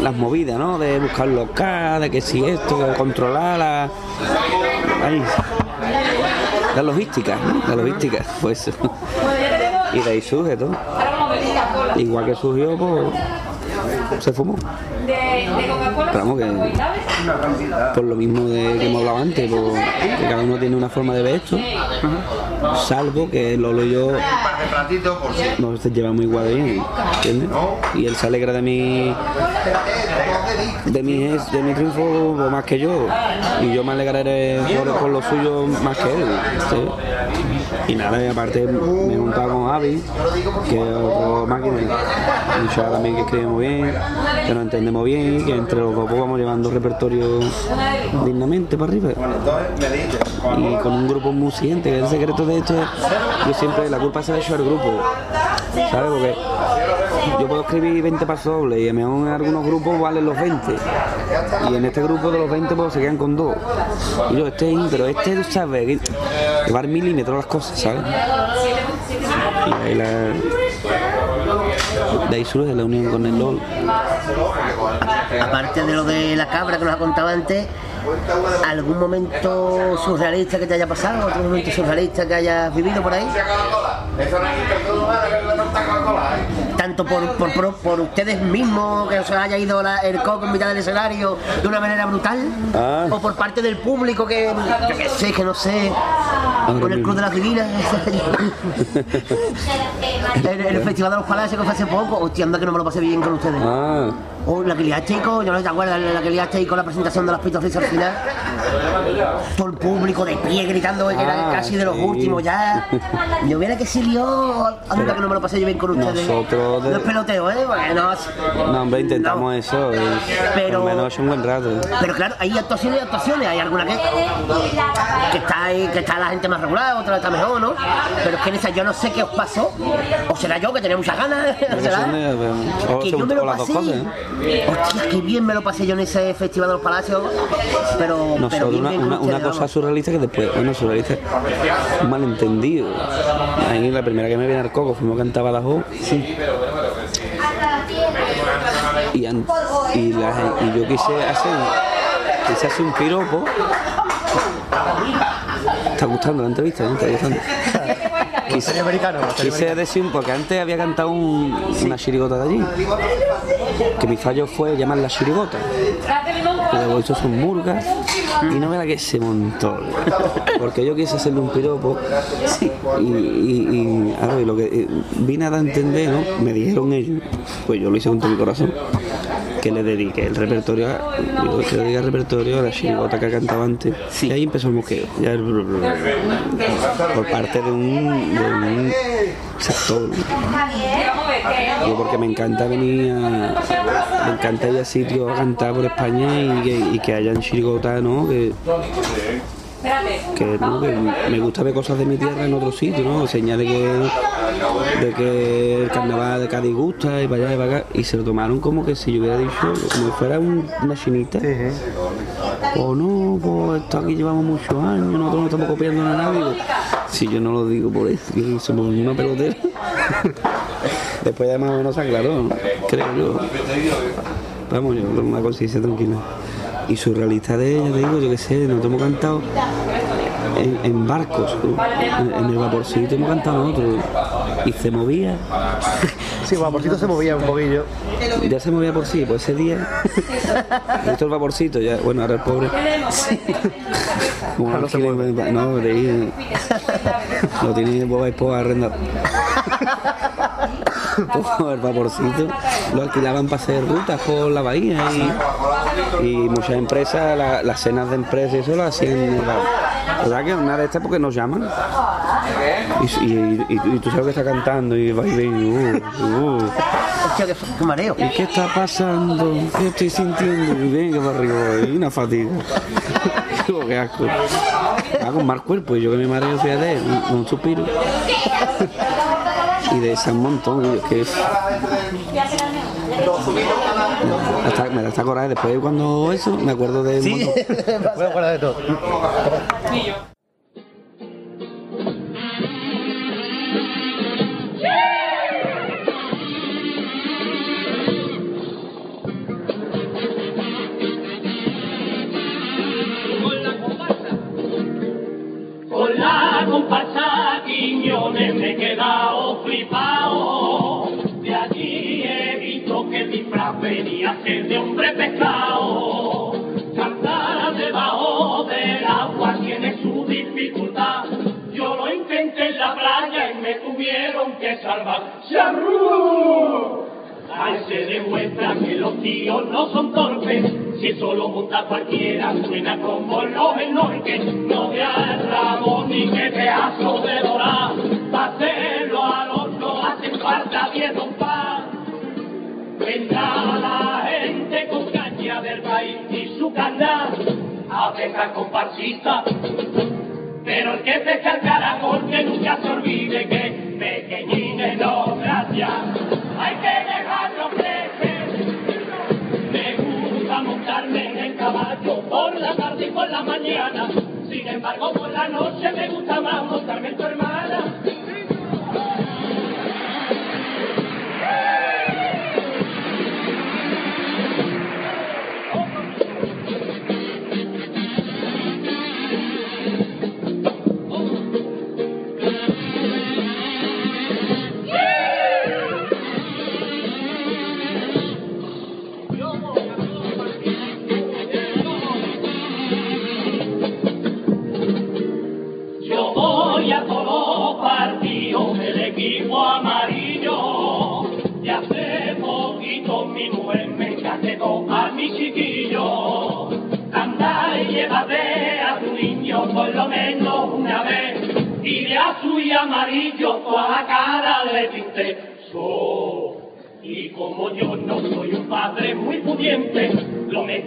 F: las movidas, ¿no? De buscar local, de que si esto, de controlar la. La logística, ¿no? La logística, pues. Y de ahí surge todo. Igual que surgió, pues. Se fumó. Pero vamos que por lo mismo de que hemos hablado antes, por- que cada uno tiene una forma de ver esto, salvo que Lolo y yo nos llevamos igual de bien, ¿entiendes? Y él se alegra de mi de mi de mi triunfo más que yo y yo me alegraré por, por lo suyo más que él ¿sí? Y nada y aparte me he con Avi que es otro máquina un chaval también que escribe muy bien que nos entendemos bien y que entre los dos pues, vamos llevando repertorio dignamente para arriba y con un grupo muy siguiente que el secreto de esto es yo siempre la culpa se la echo al grupo ¿sabes? porque yo puedo escribir 20 pasos dobles y a mejor en algunos grupos valen los 20 y en este grupo de los 20 pues se quedan con dos y yo este es pero este tú sabes que llevar milímetros las cosas ¿sabes? y ahí la de ahí surge la unión con el LOL
D: Aparte de lo de la cabra que nos ha contado antes, ¿algún momento surrealista que te haya pasado? ¿Otro momento surrealista que hayas vivido por ahí? Tanto por, por, por, por ustedes mismos, que se haya ido la- el coco en mitad del escenario de una manera brutal,
F: Ah.
D: o por parte del público que, yo que sé, que no sé, con el Club de las Divinas, el, el Festival de los Palacios que fue hace poco, hostia, anda que no me lo pasé bien con ustedes.
F: ah
D: Oh, la que liasteis con, yo no te acuerdas, la que liasteis con la presentación de las pitos al final. Todo el público de pie gritando que era
F: Ah,
D: casi de los
F: sí.
D: últimos ya. Yo viera que sí lió, anda que no me lo pasé yo bien con ustedes.
F: Nosotros de-
D: No es peloteo, ¿eh? Porque no,
F: no hombre intentamos
D: no.
F: eso y
D: Pero-
F: por lo menos un buen rato
D: Pero claro, hay actuaciones y actuaciones, hay alguna que, que está ahí, que está la gente más regular, otra está mejor, ¿no? Pero es que en esa yo no sé qué os pasó, o será yo que tenía muchas ganas, ¿será?
F: o,
D: que
F: se-
D: yo me lo
F: o las dos
D: pasé.
F: cosas ¿eh?
D: Hostia, qué bien me lo pasé yo en ese festival de los palacios. Pero, pero
F: Nosotros
D: bien,
F: una,
D: bien
F: una, una cosa
D: vamos.
F: surrealista que después, bueno, surrealista, un malentendido. Ahí la primera que me viene al coco fuimos a cantar Badajoz. y, an- y, la- y yo quise hacer, quise hacer un piropo. Está gustando la entrevista, ¿no? Está gustando. Quise,
C: americano,
F: quise decir, porque antes había cantado un- una chirigota de allí, que mi fallo fue llamar la chirigota. Pero eso son murgas y no verá que se montó. Porque yo quise hacerle un piropo. Y, y, y, a ver, lo que eh, vine a dar a entender, ¿no? Me dijeron ellos, pues yo lo hice con todo mi corazón, que le dedique el repertorio, a- que le el repertorio a la chirigota que cantaba antes. Y ahí empezó el mosqueo. Ya el- por parte de un, de un sector. Yo porque me encanta venir a, me encanta ir a sitios a cantar por España y que, y que hayan chirigotas, ¿no? Que, que, ¿no? que me gusta ver cosas de mi tierra en otro sitio, ¿no? Señal de que, de que el carnaval de Cádiz gusta y para allá y para acá. Y se lo tomaron como que si yo hubiera dicho, como si fuera un- una chinita. O no, pues esto aquí llevamos muchos años, nosotros no estamos copiando a nadie. Digo, Si yo no lo digo por eso, que somos una pelotera. Después ya más o menos se aclaró, creo yo. Vamos, yo con una conciencia tranquila. Y surrealista de ella, te digo, yo qué sé, nosotros hemos cantado en, en barcos, en, en el vaporcito hemos cantado nosotros. Y se movía,
C: Sí, vaporcito se movía un poquillo.
F: ya se movía por sí, pues ese día. Esto el vaporcito, ya, bueno, ahora el pobre. Como no, no, de ahí, lo tiene Boba Esposa arrendado. El vaporcito lo alquilaban para hacer rutas por la bahía y, y muchas empresas, la- las cenas de empresas y eso lo hacían. La verdad que una de estas porque nos llaman y, y- y- tú sabes que está cantando y va y ven, uh, uh.
D: Hostia, qué, mareo.
F: ¿Y qué está pasando? ¿Qué estoy sintiendo? Y venga para arriba, y una fatiga. Qué asco. Con mal cuerpo, y yo que me mareo, fíjate, un, un suspiro. Y de ese montón, que es. Hasta, me da hasta coraje después cuando eso, me acuerdo de un
C: Sí,
F: montón.
C: voy a acordar de todo.
A: Me he quedado flipado. De allí he visto que el disfraz venía ser de hombre pescado. Cantar debajo del agua tiene su dificultad. Yo lo intenté en la playa y me tuvieron que salvar. ¡Charrú! Ahí se demuestra que los tíos no son torpes, si solo monta cualquiera suena como los enorques. No veas Ramón ni que pedazo de dorá, pa' hacerlo al horno hacen falta diez don pa. Vendrá la gente con caña del país y su candá, a pescar comparsita. Pero el que pesca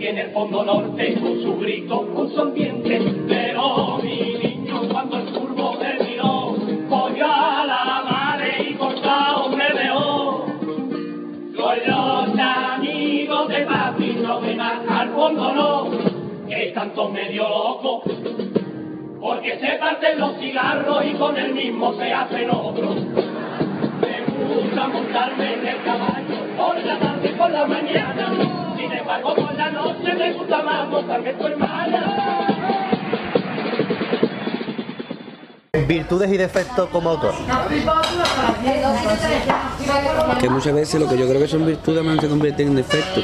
A: en el fondo norte con su grito consondiente. Pero mi niño cuando el turbo terminó, cogió a la madre y cortado me dejó. Con los amigos de papi no ven al fondo no, que tanto medio loco. Porque se parten los cigarros y con el mismo se hacen otros. Me gusta montarme en el caballo por la tarde y por la mañana.
B: guapa como
A: Virtudes y defectos como autor.
F: Que muchas veces lo que yo creo que son virtudes más se convierten en defectos.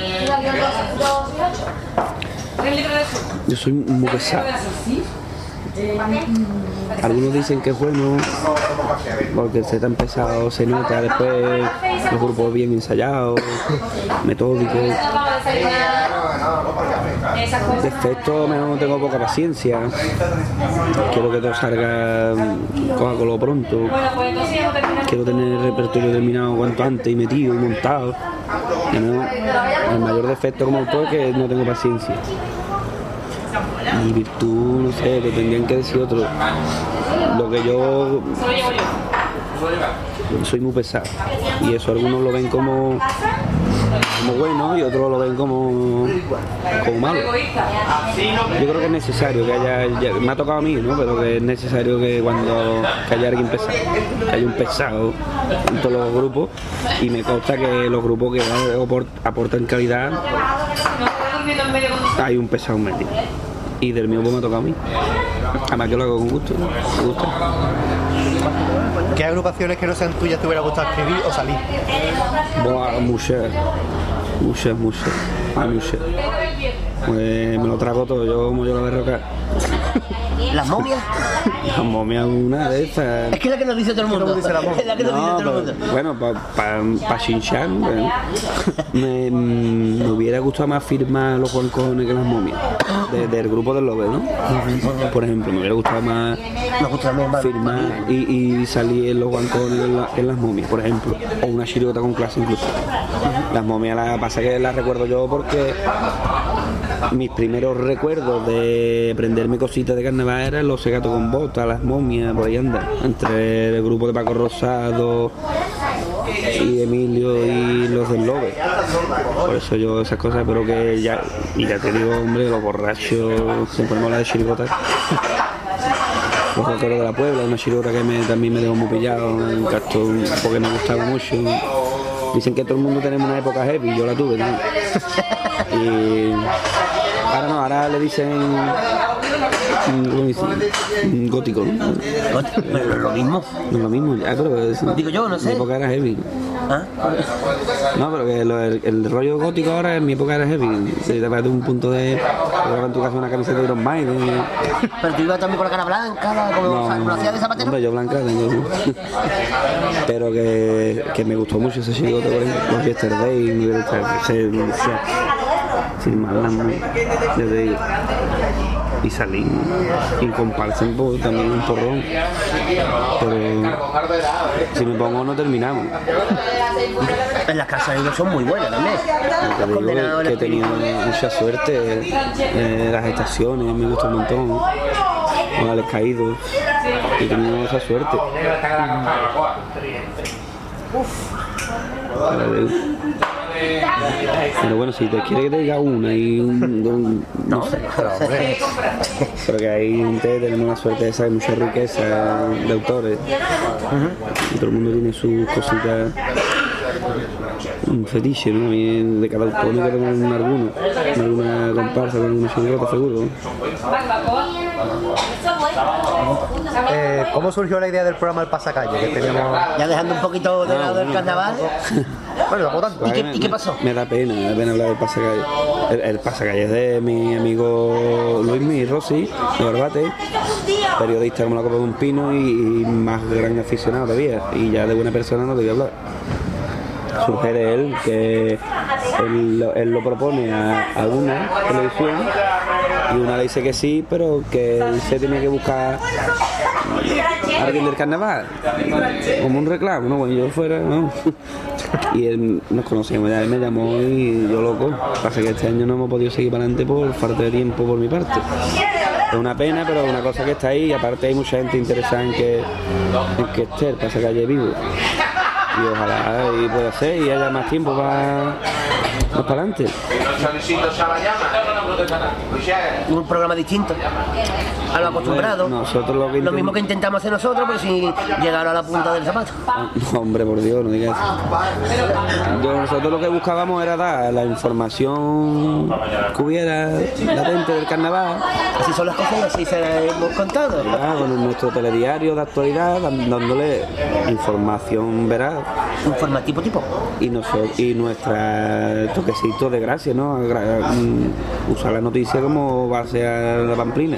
F: Yo soy muy pesado. Algunos dicen que es bueno porque ser tan pesado se nota después los grupos bien ensayados, metódicos. Defecto no tengo poca paciencia. Quiero que todo salga coja con lo pronto. Quiero tener el repertorio terminado cuanto antes y metido y montado. El mayor defecto como autor es que no tengo paciencia. Y virtud, no sé, que tendrían que decir otro. Lo que yo soy muy pesado. Y eso algunos lo ven como, como bueno y otros lo ven como, como malo. Yo creo que es necesario que haya, ya- me ha tocado a mí, ¿no? Pero que es necesario que cuando que haya alguien pesado, que haya un pesado en todos los grupos y me consta que los grupos que aport- aportan calidad hay un pesado medio. Y del mío pues me ha tocado a mí. Además que lo hago con gusto, me gusta.
A: ¿Qué agrupaciones que no sean tuyas te hubiera gustado escribir o salir?
F: Buah, muchas, muchas, muchas, hay muchas. Pues me lo trago todo, yo como yo la berroca.
D: Las momias.
F: La momia una de esas.
D: Es que es la que nos dice todo el mundo. Es la que nos dice todo el
F: pero,
D: mundo.
F: bueno, para pa, chinchar, bueno, me, mm, me hubiera gustado más firmar los Juan Cojones que las momias. de- del grupo del Lobe, ¿no? Por ejemplo, me hubiera gustado más firmar y, y salir en los que en, la- que en las momias, por ejemplo. O una chirigota con clase incluso. Las momias la pasa que las recuerdo yo porque mis primeros recuerdos de aprenderme cositas de carnaval eran los segatos con botas, las momias, por ahí anda. Entre el grupo de Paco Rosado y Emilio y los del Lobe. Por eso yo esas cosas, pero que ya, y ya te digo, hombre, los borrachos, siempre me habla de chirigotas. Los rockeros de la Puebla, una chirigota que me- también me dejó muy pillado, un cartón porque me gustaba mucho. Dicen que todo el mundo tenemos una época heavy, yo la tuve, ¿no? Y ahora no, ahora le dicen ¿cómo dicen? Gótico, ¿no?
D: Pero lo mismo.
F: No es lo mismo, ya, pero es-
D: Digo yo, no sé.
F: Mi época era heavy.
D: ¿Ah?
F: No, pero que lo- el, el rollo gótico ahora en mi época era heavy. Se te parece un punto de. En tu casa una camiseta de Iron Maiden. de-
D: Pero tú ibas también con la cara blanca, la- como
F: No,
D: lo hacía de zapatero.
F: hombre, yo blanca tengo. Pero que, que me gustó mucho ese ejemplo, los Yesterday, hubiera gustado, se- sin ya te digo. Y salí, y comparsen pues, también un porrón. Pero si me pongo no terminamos.
D: En las casas de ellos son muy buenas también.
F: Te digo
D: Condenado
F: que he tenido mucha suerte, eh, las estaciones me gusta un montón, con Alex Caído, he tenido mucha suerte. Pero, pero bueno, si te quiere que te diga una y un, un- no sé, pero que hay gente, tenemos la suerte esa, hay mucha riqueza de autores, y todo el mundo tiene sus cositas un fetiche, ¿no? A mí de cada autor me quedo con alguno, alguna comparsa, con alguna chirigota seguro.
A: Eh, ¿Cómo surgió la idea del programa El Pasacalle? Que teníamos...
D: Ya dejando un poquito de lado el carnaval.
A: Bueno, tampoco tanto.
D: ¿Y qué-
F: Me-
D: y qué pasó?
F: Me da pena, me da pena hablar del pasacalle. El, el pasacalle es de mi amigo Luismi Rossi, de Barbate, periodista como la copa de un pino y, y más gran aficionado todavía. Y ya de buena persona no te voy a hablar. Surge de él que él, lo- propone a, a una televisión y una le dice que sí, pero que se tiene que buscar a alguien del carnaval, como un reclamo, ¿no? Bueno, yo fuera. Y él nos conocíamos ya, él me llamó y yo loco. Pasa que este año no hemos podido seguir para adelante por falta de tiempo por mi parte. Es una pena, pero es una cosa que está ahí y aparte hay mucha gente interesada en que, en que esté el pasacalle vivo. Y ojalá y pueda ser y haya más tiempo para más para adelante.
D: Un programa distinto a lo acostumbrado.
F: Nosotros lo que
D: Lo mismo que intentamos hacer nosotros, pero sin llegar a la punta del zapato.
F: No, hombre, por Dios, no digas eso. Yo- nosotros lo que buscábamos era dar la información que hubiera latente del carnaval,
D: Así son las cosas así se las hemos contado.
F: con nuestro telediario de actualidad, dándole información veraz
D: Informativo tipo.
F: y, noso- y nuestra toquecito de gracia, ¿no? Agra- usar la noticia como base a la pamplina.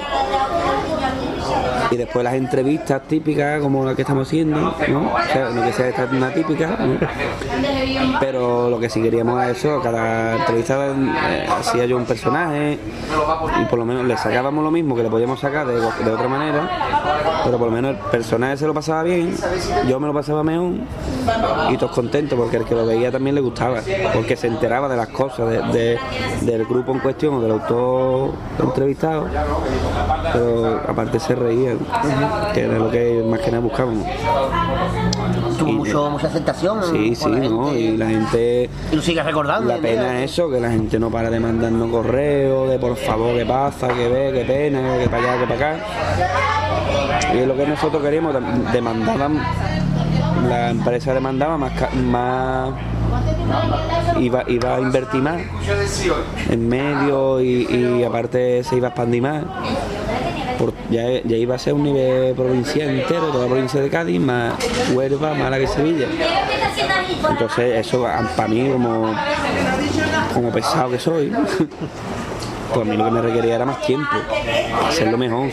F: Y después las entrevistas típicas como la que estamos haciendo, ¿no? Que sea esta una típica. Pero lo que sí queríamos era eso, cada entrevista eh, hacía yo un personaje y por lo menos le sacábamos lo mismo que le podíamos sacar de, otra manera, pero por lo menos el personaje se lo pasaba bien, yo me lo pasaba mejor y todos contentos porque el que lo veía también le gustaba, porque se enteraba de las cosas de- del grupo en cuestión o del autor entrevistado, pero aparte se reían, que era lo que más que nada buscábamos.
D: Tuvo mucho, mucha aceptación.
F: Sí, sí,
D: la
F: ¿no?
D: gente.
F: Y la gente
D: Y lo sigues recordando.
F: la pena
D: mira,
F: es eso, que la gente no para de mandarnos correos, de por favor, qué pasa, qué ve, qué pena, que para allá, que para acá. Y es lo que nosotros queríamos, dem- demandaban, la empresa demandaba más, más iba, iba a invertir más en medio y, y aparte se iba a expandir más. Ya iba a ser un nivel provincial entero, toda la provincia de Cádiz, más Huelva, Málaga y Sevilla. Entonces eso para mí como, como pesado que soy, pues a mí lo que me requería era más tiempo, hacerlo mejor.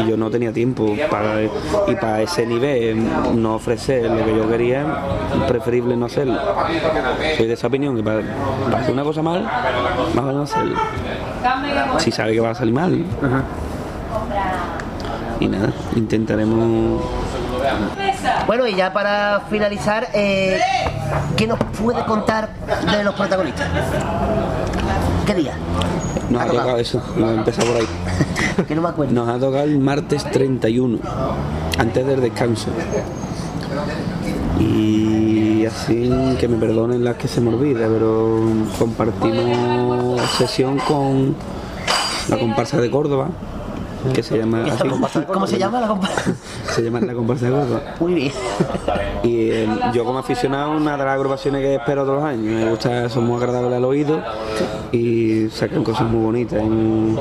F: Y yo no tenía tiempo y para ese nivel no ofrecer lo que yo quería, preferible no hacerlo. Soy de esa opinión que para, para hacer una cosa mal, más vale no hacerlo. Si sabe que va a salir mal. Y nada, intentaremos
D: Bueno, y ya para finalizar, eh, ¿qué nos puede contar de los protagonistas? ¿Qué día?
F: Nos ha tocado eso, nos empezado por ahí.
D: Que no me acuerdo.
F: Nos ha tocado el martes 31, antes del descanso. Y así que me perdonen las que se me olvida, pero compartimos sesión con la comparsa de Córdoba, que se llama
D: ¿Esa
F: así.
D: ¿Cómo se llama la comparsa?
F: Se llama la comparsa de Córdoba.
D: Muy bien.
F: Y eh, yo como aficionado, una de las agrupaciones que espero todos los años, me gusta, son muy agradables al oído y sacan cosas muy bonitas y muy,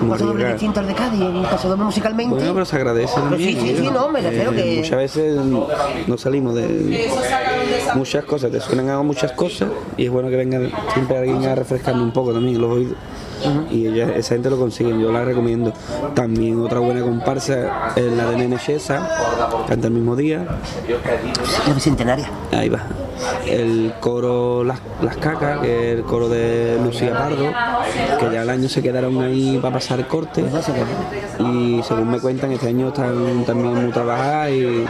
F: muy
D: Paso doble
F: arriesgadas.
D: distinto al de Cádiz, un paso doble musicalmente.
F: Bueno, pero se agradece
D: Pero
F: también.
D: sí, sí, sí,
F: ¿eh?
D: no, me refiero
F: Eh,
D: que-
F: Muchas veces no salimos de muchas cosas, te suenan a muchas cosas y es bueno que venga siempre alguien a refrescarme un poco también los oídos. Y ella, esa gente lo consigue, yo la recomiendo. También otra buena comparsa es la de Nene Chesa, canta el mismo día.
D: La bicentenaria.
F: Ahí va. El coro Las, Las Cacas, que es el coro de Lucía Pardo, que ya al año se quedaron ahí para pasar el corte. Y según me cuentan, este año están también muy trabajadas y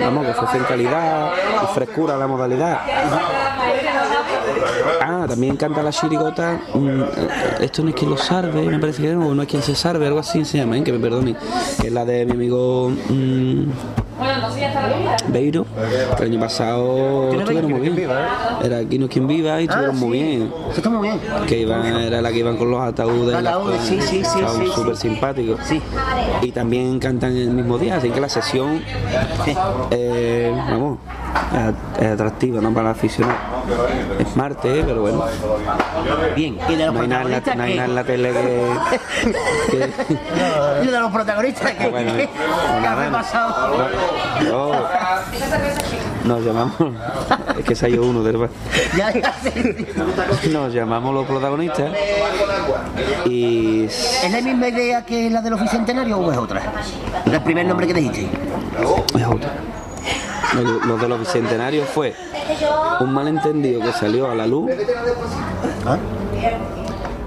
F: vamos, que ofrecen calidad y frescura la modalidad. También canta la chirigota. mm, Esto no es quien lo sarve, me parece que no, es quien se sarve, algo así se llama, ¿eh? que me perdonen. Que es la de mi amigo. Mm, Beiro, que el año pasado
D: ¿Quién es
F: estuvieron muy
A: Beiro?
F: bien.
A: ¿Quién viva,
F: Era Aquí no es quien viva y estuvieron muy bien.
D: Eso está muy bien.
F: Que iban, era la que iban con los ataúdes. las
D: Ataúdes,
F: cosas.
D: sí, sí, sí, sí, sí.
F: súper simpáticos.
D: Sí.
F: Y también cantan el mismo día, así que la sesión, eh, vamos, es, atractiva, ¿no? Para aficionar. Es martes, pero bueno,
D: Bien. Y de los
F: no hay nada la, no hay nada en la tele que... que-
D: Y de los protagonistas.
F: Ah, bueno,
D: ¿Qué?
F: no,
D: ¿Qué ha
F: nada, no. No, nos llamamos, es que ido uno del bar. Nos llamamos los protagonistas y
D: ¿Es la misma idea que la de los bicentenarios o es otra? El primer nombre que dijiste.
F: es otra. Lo de los bicentenarios fue un malentendido que salió a la luz
D: ¿Ah?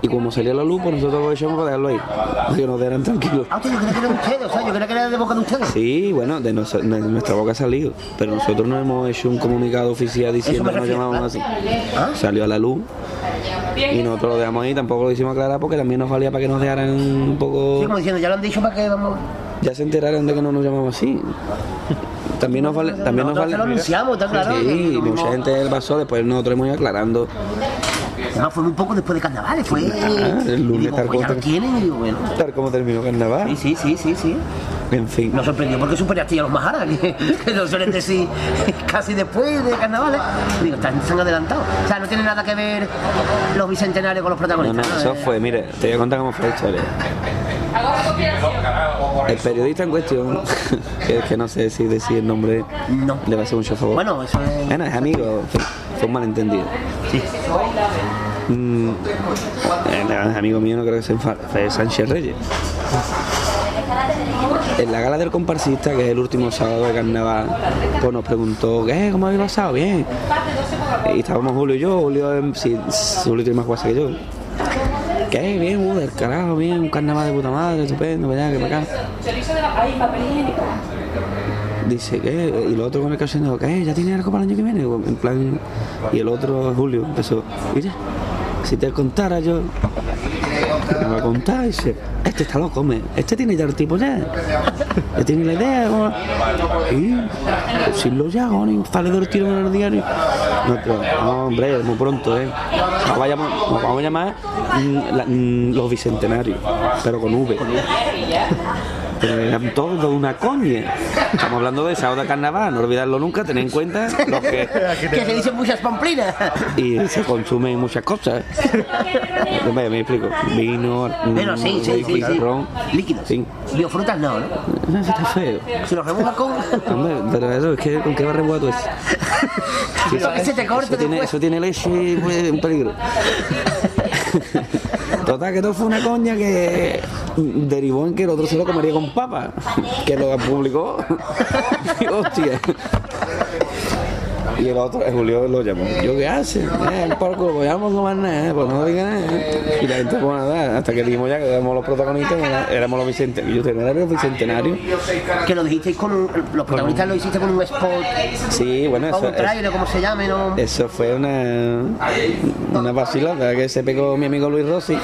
F: Y como salió a la luz, pues nosotros lo echamos para dejarlo ahí, que nos dejaran tranquilos.
D: Ah, yo creía que era ustedes, o sea, yo creía que era de boca de ustedes.
F: Sí, bueno, de, nos- de nuestra boca ha salido, pero nosotros no hemos hecho un comunicado oficial diciendo que nos
D: refiero,
F: llamamos así.
D: ¿Ah?
F: Salió a la luz y nosotros lo dejamos ahí, tampoco lo hicimos aclarar porque también nos valía para que nos dejaran un poco...
D: Sí, como diciendo, ya lo han dicho para que vamos.
F: Ya se enteraron de que no nos llamamos así. También nos vale. También nos vale.
D: lo anunciamos, está claro.
F: Sí, mucha gente pasó, después nosotros hemos ido aclarando.
D: Además, fue un poco después de carnaval, fue.
F: Ah, el lunes
D: y digo,
F: tal
D: pues ya
F: como
D: lo
F: te-
D: tienen, y digo, bueno.
F: Tal como terminó carnaval.
D: Sí, sí, sí, sí, sí.
F: En fin.
D: Nos sorprendió porque superaste a los Majara, que, que lo suelen decir casi después de carnavales. Digo, están, se han adelantado. O sea, no tiene nada que ver los bicentenarios con los
F: No, no,
D: protagonistas.
F: eso
D: Eh,
F: fue, mire, te voy a contar cómo fue la historia. El periodista en cuestión, que, que no sé si decir el nombre,
D: No.
F: le va a hacer mucho favor.
D: Bueno, eso es.
F: Bueno, es amigo, fue, un malentendido.
D: Sí.
F: Mm, eh, es amigo mío, no creo que sea fa- fue Sánchez Reyes. En la gala del comparsista, que es el último sábado de carnaval, pues nos preguntó, ¿qué? ¿Cómo habéis pasado? Bien. Y estábamos Julio y yo, Julio, em, sí, Julio tiene más guasa que yo. ¿Qué? Bien, uh, del carajo, bien, un carnaval de puta madre, estupendo, para allá, que para acá. Dice, ¿qué? Y el otro con el cachondeo, ¿qué? ¿Ya tiene algo para el año que viene? En plan, y el otro, Julio, empezó, mira, si te contara yo, me va a contar, dice, este está loco, me, este tiene ya el tipo ya, tiene la idea, ¿no? y sin lo ya, ni sale del tiro en el diario. Nosotros, no, hombre, muy pronto, ¿eh? Nos vamos a llamar, mm, mm, los bicentenarios, pero con V. Pero eran todos de una coña. Estamos hablando de sábado de carnaval, no olvidarlo nunca, tener en cuenta los que
D: Que se dicen muchas pamplinas.
F: y se consumen muchas cosas. Me, me explico. Vino,
D: Pero sí, sí, sí, sí.
F: ron.
D: Líquidos.
F: Sí.
D: Biofrutas no, ¿no?
F: No, eso está feo.
D: Si los remojas con.
F: Hombre, pero eso es que con qué va remojar eso.
D: Eso que se te corte
F: eso tiene, eso tiene leche y pues, un peligro. Total, que todo fue una coña que derivó en que el otro se lo comería con papa, que lo publicó. Hostia. Y el otro, el Julio lo llamó. ¿Yo qué hace? Eh, por culo, pues ya vamos a tomar nada, pues no diga nada. Y la gente, pues nada, hasta que dijimos ya que éramos los protagonistas, éramos los bicentenarios. Yo tenía los bicentenarios.
D: Que lo dijisteis con un. Los protagonistas lo hiciste con un spot.
F: Sí, bueno, eso,
D: un trailer, como se llame, ¿no?
F: Eso fue una, una vacilada que se pegó mi amigo Luis Rossi,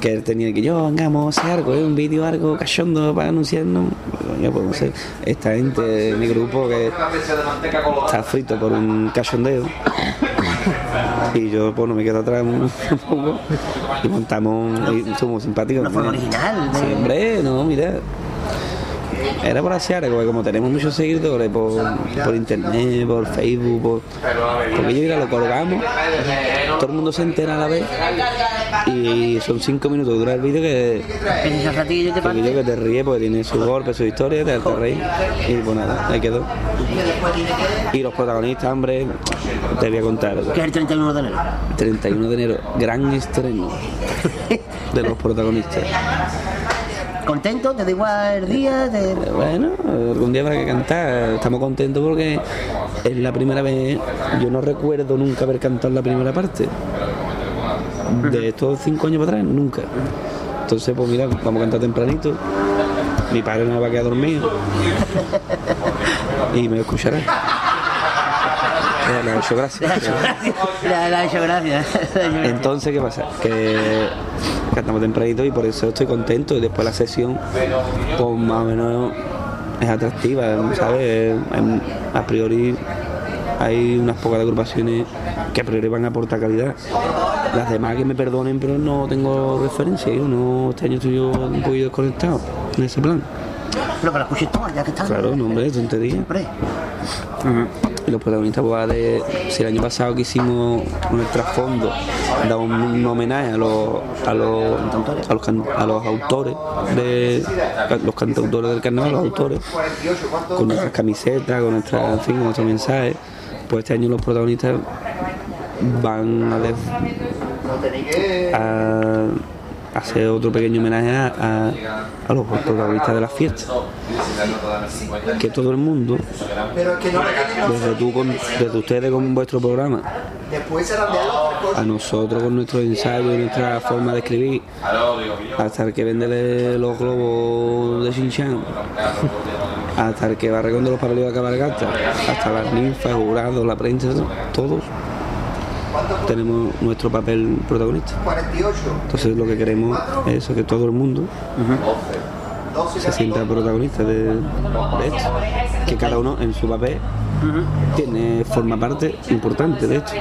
F: que él tenía que yo, vengamos a hacer algo, ¿eh? un vídeo algo cachondo para anunciarnos. Pues no sé, esta gente de mi grupo que está frito por un cachondeo. Y yo pues no me quedo atrás un poco y montamos, y somos simpáticos.
D: Una forma original. de-
F: Sí, hombre, no, mira. Era por hacer algo, como tenemos muchos seguidores por, por internet, por Facebook, por, porque yo mira, lo colgamos, todo el mundo se entera a la vez y son cinco minutos que dura el vídeo que,
D: Que
F: que, te ríe porque tiene su golpe, su historia, te hace reír y pues nada, ahí quedó. Y los protagonistas, hombre, te voy a contar.
D: Que es el 31 de enero.
F: 31 de enero, gran estreno de los protagonistas.
D: ¿Contento? ¿Te da igual el día? Te-
F: Bueno, algún día habrá que cantar. Estamos contentos porque es la primera vez. Yo no recuerdo nunca haber cantado la primera parte. De estos cinco años para atrás, nunca. Entonces, pues mira, vamos a cantar tempranito. Mi padre no va a quedar dormido. Y me escuchará. Le ha hecho gracia.
D: Le ha- hecho.
F: Entonces, ¿qué pasa? Que cantamos tempranito y por eso estoy contento. Y después la sesión, pues más o menos es atractiva, ¿sabes? A priori hay unas pocas agrupaciones que a priori van a aportar calidad. Las demás que me perdonen, pero no tengo referencia. Yo no, este año estoy yo un poquito desconectado en ese plan.
D: Pero que la escuches toda, ya que está.
F: Claro, no, hombre, tontería.
D: Hombre,
F: Y los protagonistas, pues, de. Si el año pasado que hicimos un trasfondo, da un, un homenaje a los, a los, a los, can- a los autores, de, los cantautores del carnaval, los autores, con nuestras camisetas, con nuestra, en fin, con nuestro mensaje. Pues este año los protagonistas van a, hacer otro pequeño homenaje a, los protagonistas de las fiestas. Que todo el mundo desde tú desde ustedes con vuestro programa a nosotros con nuestros ensayos y nuestra forma de escribir hasta el que vende los globos de Shinchan hasta el que va recogiendo los papeles de cabalgata hasta las ninfas, jurados, la prensa todos tenemos nuestro papel protagonista entonces lo que queremos es eso, que todo el mundo se sienta protagonista de, de esto que cada uno en su papel tiene forma parte importante de esto.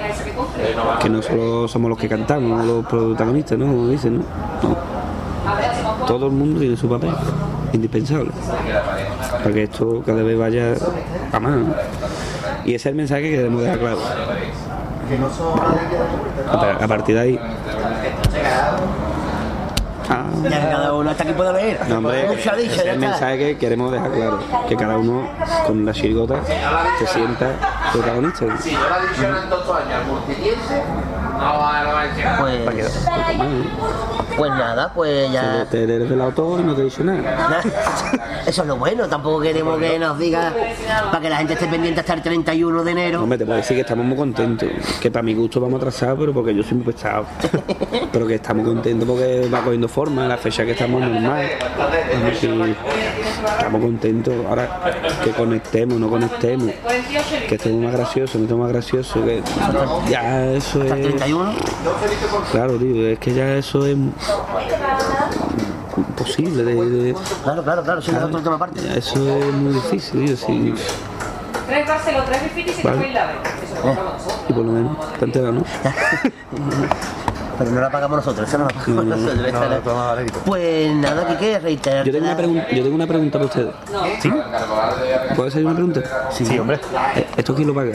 F: Que no solo somos los que cantamos, los protagonistas, ¿no? Como dicen, ¿no? No. Todo el mundo tiene su papel, indispensable, para que esto cada vez vaya a más. Y ese es el mensaje que queremos dejar claro. A a partir de ahí. Ah.
D: Ya que cada uno hasta aquí puede ver.
F: No, hombre,
D: Mucho ha dicho,
F: ese es
D: ya
F: el mensaje que queremos dejar claro, que cada uno con la chirigota se sienta protagonista.
I: Si yo la adiciono en dos años al multitiense, no va no va a llegar.
D: Pues, pues nada, pues ya.
F: Te eres del autor y no te dicho nada.
D: Eso es lo bueno, tampoco queremos que nos diga para que la gente esté pendiente hasta el 31 de enero.
F: Hombre, te puedo decir que estamos muy contentos, que para mi gusto vamos atrasados, pero porque yo soy muy pesado. Pero que estamos contentos porque va cogiendo forma, la fecha que estamos normal. Estamos contentos. Ahora que conectemos, no conectemos, que estemos más graciosos, no estemos más graciosos, que ya eso
D: Hasta el
F: es.
D: 31.
F: Claro, tío, es que ya eso es imposible de, de-
D: Claro, claro, claro, eso es otro tema aparte.
F: eso es muy difícil, tío, sí.
J: Tres Barceló, tres y
F: Vale.
J: tres Bailables. Eso lo pagamos nosotros.
F: Y por lo menos, te enteras, ¿no?
D: Pero no la pagamos nosotros, eso no la pagamos nosotros. esa no. Pues nada, Kike, reiterar.
F: Yo tengo una, pregun- yo tengo una pregunta para ustedes. ¿Sí? ¿Puedo hacer una pregunta?
A: Sí, hombre.
F: Eh, ¿Esto quién lo paga?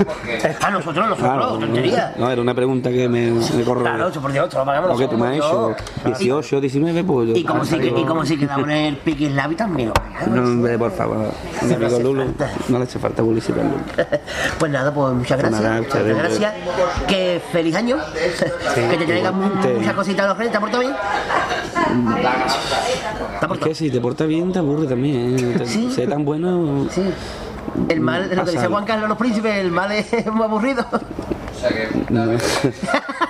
D: A nosotros, nosotros,
F: Claro,
D: tontería.
F: no, era una pregunta que me, me corro.
D: Claro, eso por Dios, esto lo pagamos
F: Lo que tú me has
D: nosotros.
F: hecho, 18, 19, pues yo.
D: Y como si, y como si quedamos en el Piquis Labi también.
F: No, hombre, por favor. Mi amigo Lulo, no le hace falta publicidad. Lulo.
D: Pues nada, pues muchas
F: Pues
D: gracias. muchas gracias. Que feliz año. que te traigan muchas cositas a los reyes. ¿Te ha portado bien?
F: Es que si te portas bien, te aburre también. ¿eh? Sé tan bueno.
D: Sí. El mal, lo que decía. Juan Carlos los príncipes, el mal es muy aburrido.
F: No.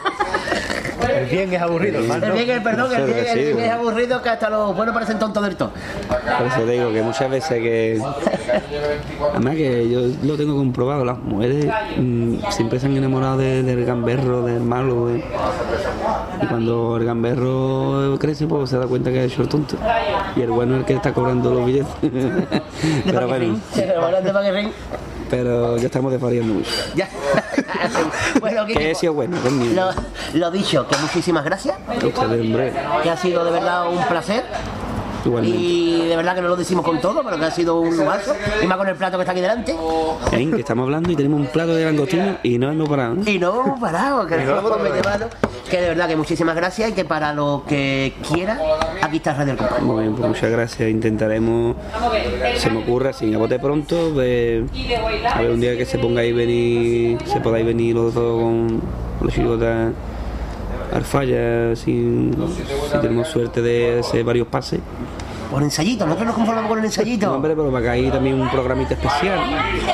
A: El bien es aburrido, el mal
D: El
A: no.
D: bien, el perdón, el
F: es
D: bien, el bien es aburrido que hasta los buenos parecen tontos del todo.
F: Por eso te digo que muchas veces que. Además que yo lo tengo comprobado, las mujeres mm, siempre se han enamorado de- del gamberro, del malo. de- Y cuando el gamberro crece, pues se da cuenta que hecho el tonto. Y el bueno es el que está cobrando los billetes. Pero bueno. Pero ya estamos desvariando mucho.
D: Ya. bueno,
F: Que he sido bueno, conmigo.
D: lo, lo dicho, que muchísimas gracias.
F: Hombre,
D: Que ha sido de verdad un placer.
F: Igualmente.
D: Y de verdad que no lo decimos con todo, pero que ha sido un lujazo. Y más con el plato que está aquí delante.
F: Ven, que estamos hablando y tenemos un plato de langostino y no hemos parado.
D: Y no hemos parado, que no hemos mano. Que de verdad que muchísimas gracias y que para lo que quiera, aquí está Radio El.
F: Muy bien, pues muchas gracias. Intentaremos, se me ocurra, sin a bote pronto, a ver un día que se pongáis venir, se podáis venir los dos con los chicotas al falla, si, si tenemos suerte de hacer varios pases.
D: Por ensayito, nosotros nos conformamos con el
F: No,
D: ensayito.
F: hombre, pero para que hay también un programita especial.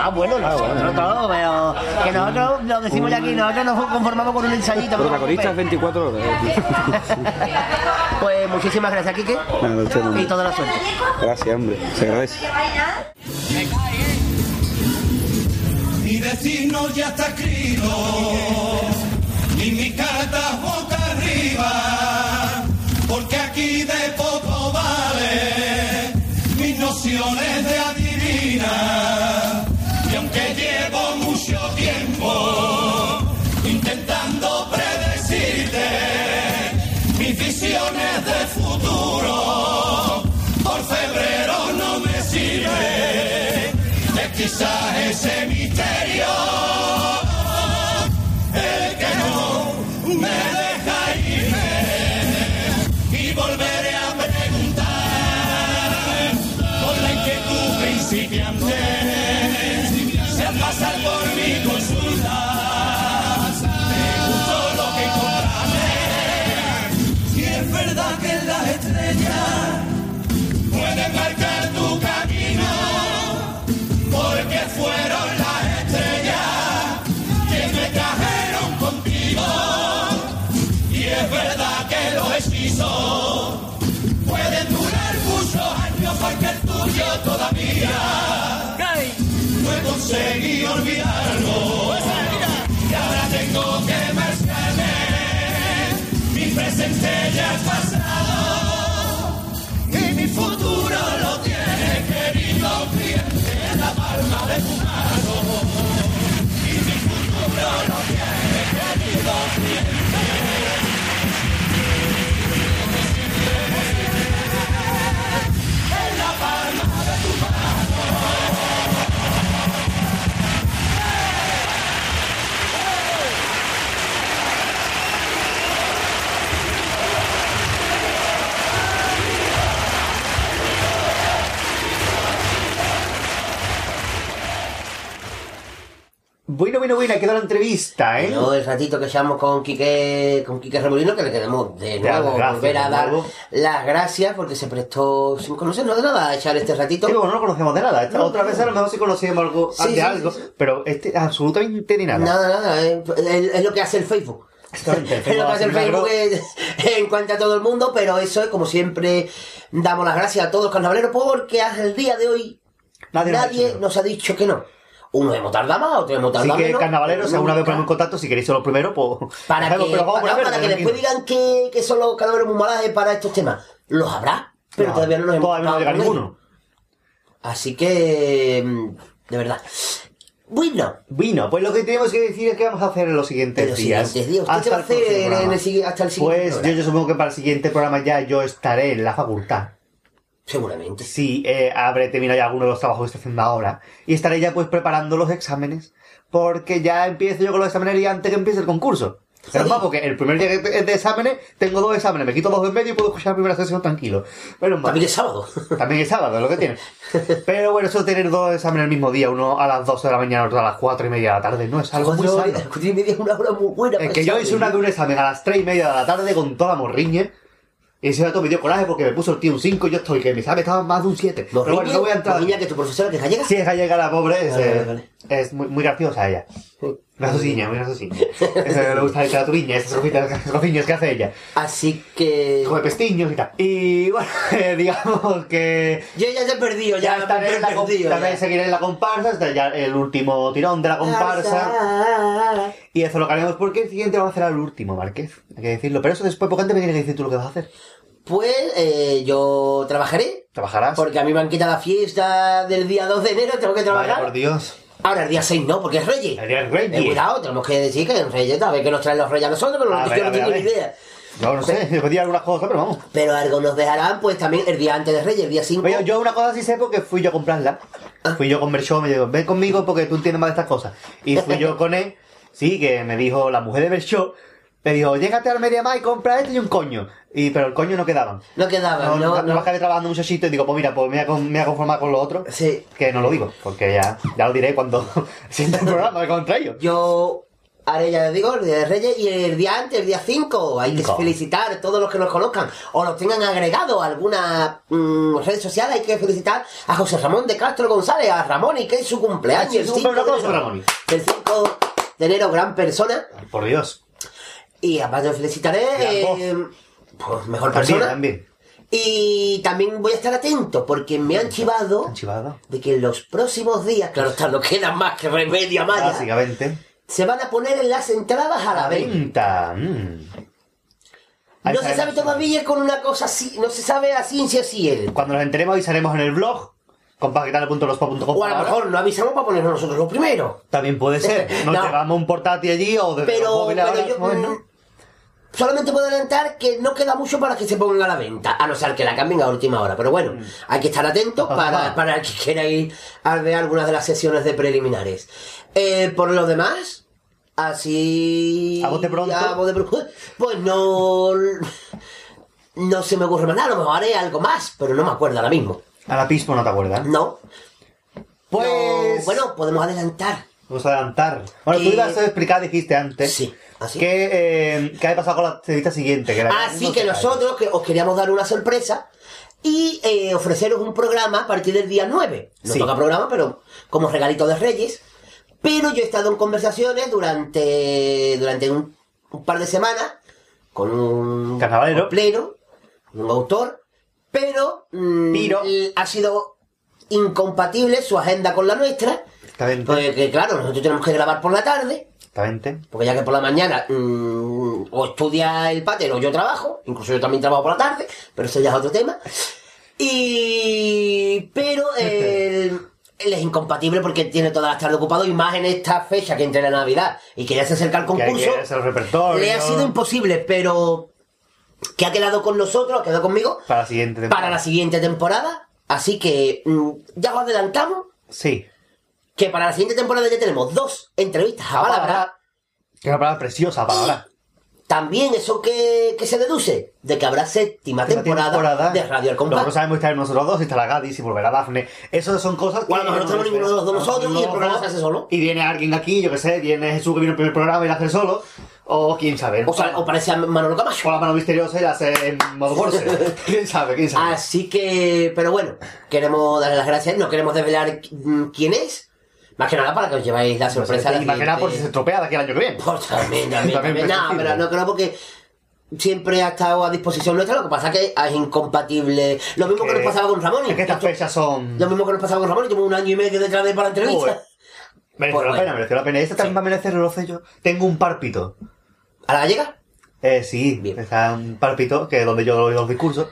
D: Ah, bueno, nosotros todo, pero que nosotros lo decimos ya aquí, nosotros nos conformamos con un ensayito. no
F: Protagonistas
D: preocupes.
F: 24 horas.
D: Pues muchísimas gracias, Kike.
F: Nada, usted no.
D: Y toda la suerte.
F: Gracias, hombre. Se agradece.
B: Mi destino ya está escrito, ni mi carta boca arriba, porque aquí de mis nociones de adivinar. Y aunque llevo mucho tiempo intentando predecirte mis visiones de futuro, por febrero no me sirve. Es quizás ese misterio centellas pasado y mi futuro lo tiene querido cliente en la palma de tu
C: Bueno, bueno, bueno, quedó la entrevista, ¿eh?
D: Yo el ratito que echamos con Quique, con Quique Remolino, que le queremos de nuevo
C: gracias,
D: volver a dar las gracias porque se prestó, sin conocernos de nada, a echar este ratito.
C: Sí, bueno, no lo conocemos de nada. Esta
D: No,
C: otra vez a lo mejor sí conocíamos algo
D: Sí,
C: de
D: sí,
C: algo, pero este absolutamente de nada.
D: Nada, nada, eh, es, es lo que hace el Facebook. Es lo que hace el Facebook es- en cuanto a todo el mundo, pero eso es como siempre damos las gracias a todos los carnavaleros porque hasta el día de hoy
C: Nadie
D: nadie,
C: nos ha dicho que no.
D: Nos ha dicho que no. Unos hemos tardado más, otros hemos
C: Así
D: tardado
C: que,
D: menos.
C: carnavaleros, si alguna vez ponemos en contacto, si queréis ser los primeros, pues.
D: Para que,
C: pero vamos a
D: para,
C: poner
D: para que
C: verde,
D: después digan que, que son los carnavaleros muy malajes para estos temas. Los habrá, pero
C: No,
D: todavía no nos hemos
C: todavía no llega ninguno.
D: Así que, mm, de verdad. Bueno,
C: Bueno, pues lo que tenemos que decir es que vamos a hacer en los siguientes
D: los
C: días.
D: siguientes días. ¿Usted qué va a
C: el
D: hacer en el hasta el siguiente
C: Pues yo, yo supongo que para el siguiente programa ya yo estaré en la facultad.
D: Seguramente.
C: Sí, eh, habré terminado ya algunos de los trabajos que estoy haciendo ahora. Y estaré ya pues preparando los exámenes. Porque ya empiezo yo con los exámenes y antes que empiece el concurso. Pero más porque el primer día de exámenes tengo dos exámenes, me quito dos en medio y puedo escuchar la primera sesión tranquilo. Menos mal.
D: También es sábado.
C: También es sábado, es lo que tiene. Pero bueno, eso de tener dos exámenes el mismo día, uno a las 12 de la mañana, otro a las 4 y media de la tarde, no es algo muy sano.
D: y media es una hora muy buena.
C: Es que yo hice una de un examen a las 3 y media de la tarde con toda la morriña. Y ese dato me dio coraje porque me puso el tío un 5 y yo estoy, que mi examen estaba más de un 7. Pero bueno, no voy a entrar.
D: Niña, que tu profesora que es gallega.
C: Si es gallega la pobre,
D: Vale, vale, vale.
C: Es muy, muy graciosa ella. Graciosiña, muy graciosiña. Eso le gusta la literaturiña, esas cosiñas que hace ella.
D: Así que.
C: Come pestiños y tal. Y bueno, digamos que
D: Yo ya te he perdido,
C: ya
D: ya,
C: la com-
D: perdido.
C: también
D: ya.
C: seguiré en la comparsa, hasta ya el último tirón de la comparsa. Y eso lo haremos porque el siguiente vamos a hacer al último, Márquez. Hay que decirlo. Pero eso después, porque antes me tienes que decir tú lo que vas a hacer.
D: Pues eh, yo trabajaré.
C: ¿Trabajarás?
D: Porque a mí me han quitado la fiesta del día 2 de enero, tengo que
C: Vaya,
D: trabajar.
C: por Dios.
D: Ahora el día 6 no, porque es Reyes.
C: El día del Reyes.
D: Eh, cuidado, tenemos que decir que en Reyes, a ver que nos traen los Reyes a nosotros, pero
C: A
D: yo no tengo ni idea.
C: Yo no sé, me pedí algunas cosas, pero vamos.
D: Pero algo nos dejarán, pues también el día antes de Reyes, el día 5.
C: Oye, yo una cosa sí sé porque fui yo a comprarla.
D: Ah.
C: Fui yo con Berchó, me dijo, ven conmigo porque tú entiendes más de estas cosas. Y fui yo con él, sí, que me dijo la mujer de Berchó, me dijo, llégate al Media y compra esto y un coño. Y, pero el coño no quedaban.
D: No quedaba,
C: No,
D: no,
C: no,
D: no.
C: trabajando muchachito y digo, pues mira, pues me voy a, con- me voy a conformar con lo otro.
D: Sí.
C: Que no lo digo, porque ya, ya lo diré cuando sienta el programa contra ellos.
D: Yo haré, ya les digo, el día de Reyes y el día antes, el día 5. Hay que felicitar a todos los que nos conozcan o los tengan agregado a alguna mm, red social. Hay que felicitar a José Ramón de Castro González, a Ramón y que es su cumpleaños.
C: Sí,
D: el
C: un
D: 5 de
C: aplauso,
D: enero.
C: Ramón.
D: El 5 de enero, gran persona.
C: Por Dios.
D: Y aparte felicitaré,
C: Gran
D: eh, pues mejor
C: También,
D: persona.
C: también.
D: Y también voy a estar atento porque me han chivado de que en los próximos días, claro está, no queda más que remedio a Maya,
C: Básicamente.
D: se van a poner en las entradas a la venta.
C: Mm.
D: No se sabe todavía con una cosa así, no se sabe a ciencia cierta.
C: Cuando nos enteremos avisaremos en el blog compaquetale.blogspot.com
D: O a lo mejor no avisamos para ponernos nosotros lo primero.
C: También puede ser. Nos
D: No.
C: llevamos un portátil allí o los
D: Pero,
C: móviles
D: pero yo
C: bueno.
D: Solamente puedo adelantar que no queda mucho para que se pongan a la venta, a no ser que la cambien a última hora. Pero bueno,
C: Mm.
D: hay que estar atentos para, para el que quiera ir a ver algunas de las sesiones de preliminares. Eh, por lo demás, así...
C: ¿A pronto?
D: a bote pronto, Pues no... No se me ocurre más nada, a lo mejor haré algo más, pero no me acuerdo ahora mismo.
C: A la pismo no te acuerdas.
D: No.
C: Pues.
D: No, bueno, podemos adelantar.
C: Vamos a adelantar. Bueno, tú ibas a explicar, dijiste antes.
D: Sí, así.
C: Que, eh, ¿Qué ha pasado con la entrevista siguiente? Que la-
D: Así
C: no
D: que
C: se
D: nosotros que os queríamos dar una sorpresa y eh, ofreceros un programa a partir del día 9. No
C: Sí.
D: toca programa, pero como regalito de Reyes. Pero yo he estado en conversaciones durante, durante un, un par de semanas con un
C: Carnavalero.
D: pleno, un autor, pero, mm, ha sido incompatible su agenda con la nuestra.
C: Exactamente.
D: Porque claro, nosotros tenemos que grabar por la tarde.
C: Exactamente.
D: Porque ya que por la mañana mm, o estudia el pater o yo trabajo, incluso yo también trabajo por la tarde, pero eso ya es otro tema. Y. Pero él es incompatible porque tiene todas las tardes ocupado y más en esta fecha que entre la Navidad y que ya se acerca el concurso.
C: que hacer el repertorio.
D: Le ha sido imposible, pero que ha quedado con nosotros, ha quedado conmigo
C: Para la siguiente temporada.
D: para la siguiente temporada. Así que mm, ya os adelantamos
C: Sí.
D: Que para la siguiente temporada ya tenemos dos entrevistas a palabra.
C: Que es una palabra preciosa, palabra.
D: También eso que, que se deduce de que habrá séptima temporada, de Radio Al Compás.
C: Nosotros sabemos estar nosotros dos, y está la Gadis y volverá Dafne. Eso son cosas que.
D: Mejor no tenemos ninguno de los dos nosotros y el programa se hace solo.
C: Y viene alguien aquí, yo que sé, viene Jesús que vino el primer programa y lo hace solo. O quién sabe.
D: O, sea, o parece a Manolo Camacho.
C: O la mano misteriosa y la hace en modo Morse. quién sabe, quién sabe.
D: Así que, pero bueno, queremos darle las gracias, no queremos desvelar quién es. Más que nada para que os lleváis la sorpresa.
C: y más que nada por si se estropea de aquí al año que viene.
D: Pues también, también,
C: También
D: también. No, pero no creo porque siempre ha estado a disposición nuestra, lo que pasa que es incompatible. Lo mismo que, nos pasaba con Ramón.
C: Es que estas fechas son.
D: Lo mismo que nos pasaba con Ramón, y un año y medio detrás de él para la entrevista.
C: Joder. Mereció
D: Pues
C: la
D: bueno.
C: pena, mereció la pena. Esta también va a merecer el sello. Tengo un parpito.
D: ¿A la gallega?
C: Eh, sí, está un parpito que es donde yo doy los discursos.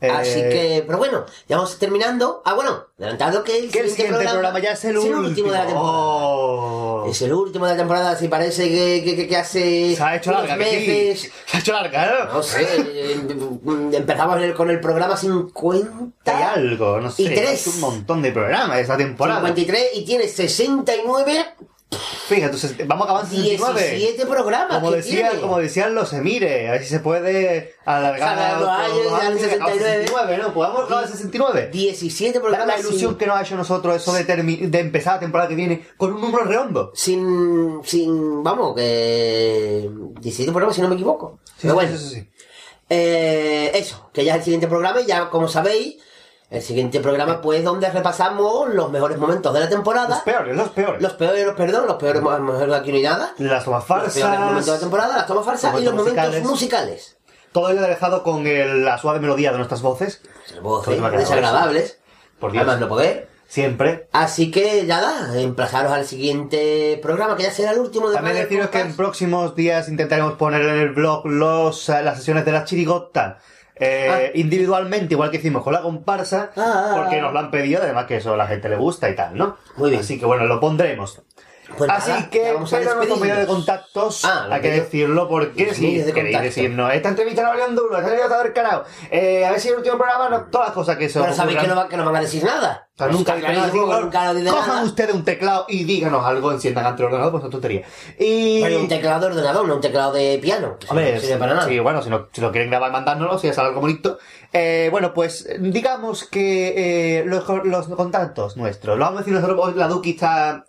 C: Eh,
D: Así que, pero bueno, ya vamos terminando. Ah, bueno, adelantado que el,
C: Que el siguiente programa ya es el
D: último de la temporada.
C: Oh.
D: Es el último de la temporada, si parece que, que, hace.
C: Se ha hecho larga, sí.
D: meses.
C: Se ha hecho larga, ¿eh?
D: No sé, eh, empezamos el- con el programa 50
C: Hay algo, no sé.
D: Y tres.
C: es un montón de programas esta temporada.
D: 53 y tiene 69,
C: Fíjate, entonces, vamos acabando en 69.
D: 17 programas.
C: Como, decía,
D: tiene.
C: como decían los emires, a ver si se puede alargar
D: Alargar los
C: a
D: años,
C: otros
D: ya en
C: años, a
D: 69.
C: 69, ¿no? Podemos acabar en 69.
D: 17
C: Dame
D: programas.
C: la ilusión
D: sin-
C: que nos ha hecho nosotros eso de, de empezar la temporada que viene con un número redondo.
D: Sin, sin, vamos, que 17 programas si no me equivoco. Pero bueno,
C: sí, sí, sí.
D: Eh, eso, que ya es el siguiente programa y ya como sabéis, el siguiente programa pues donde repasamos los mejores momentos de la temporada.
C: Los peores, los peores.
D: Los peores, perdón, los peores de aquí no hay nada.
C: Las tomas
D: Los peores momentos de la temporada, las tomas falsas
C: los
D: y los momentos
C: momentos
D: musicales.
C: Todo ello aderezado con el- la suave melodía de nuestras voces.
D: Voces
C: Todo lo que
D: desagradables.
C: Por Dios.
D: Además no poder.
C: Siempre.
D: Así que nada, emplazaros al siguiente programa que ya será el último de
C: También deciros que en próximos días intentaremos poner en el blog los, eh, las sesiones de la chirigota. Eh, individualmente, igual que hicimos con la comparsa,
D: Ah.
C: porque nos lo han pedido, además que eso a la gente le gusta y tal, ¿no?
D: Muy bien.
C: Así que bueno, lo pondremos.
D: Pues
C: Así
D: nada,
C: que,
D: ya
C: pero nuestro medio de contactos,
D: Ah,
C: hay que
D: los medios-
C: decirlo porque
D: los
C: si
D: medios de
C: queréis decirnos, esta entrevista no valió un duro, esta entrevista del canal, eh, a ver si el último programa, no, todas las cosas que se
D: Pero sabéis que no, va- que no van a decir nada.
C: O sea,
D: Pues
C: nunca, nada,
D: nunca
C: cojan
D: nada.
C: ustedes un teclado y díganos algo, enciendan ante el ordenador, pues es tontería. Y...
D: Pero un teclado de ordenador, no un teclado de piano. que
C: A ver,
D: no sirve para nada.
C: sí, bueno, si, no, si lo quieren grabar, mandárnoslo, si es algo bonito. Eh, bueno, pues digamos que eh, los, los contactos nuestros, lo vamos a decir nosotros, la Duki está,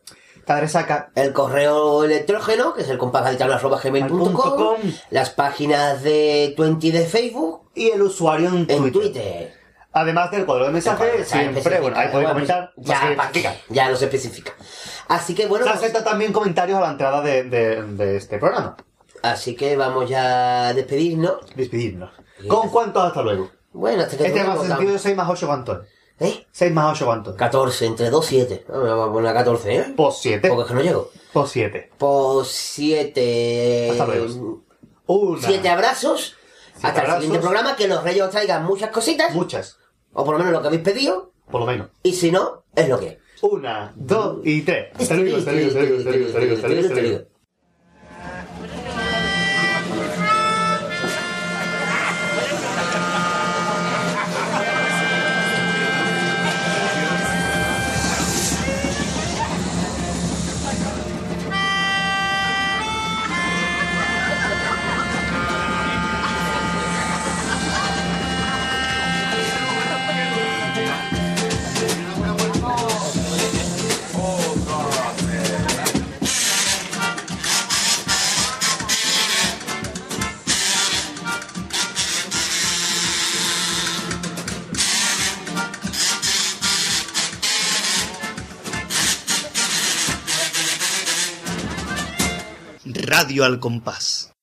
D: El correo electrógeno, que es el compasgaditano.gmail.com
C: com.
D: Las páginas de Twenty de Facebook
C: Y el usuario en Twitter.
D: en Twitter.
C: Además del cuadro de mensajes, siempre, bueno, ahí podéis comentar.
D: Ya,
C: que
D: ya nos especifica. Así que bueno,
C: Se
D: pues-
C: acepta también comentarios a la entrada de, de- de este programa.
D: así que vamos ya a despedirnos.
C: Despedirnos. ¿Con cuántos hasta luego?
D: Bueno, hasta que
C: Este más sentido 6 más 8 cuánto es.
D: ¿Eh?
C: 6 más 8 cuánto es.
D: 14, entre 2 y 7. Vamos a poner a 14, ¿eh?
C: Pos 7.
D: Porque es que no llego.
C: Pos 7.
D: Pues 7.
C: Hasta luego. Una.
D: 7 abrazos. hasta el
C: abrazos.
D: siguiente programa, que los reyes os traigan muchas cositas.
C: Muchas.
D: O por lo menos lo que habéis pedido.
C: Por lo menos.
D: Y si no, es lo que es.
C: Una, dos y tres. Hasta hasta luego, hasta luego, hasta luego, hasta luego, hasta luego,
A: al compás.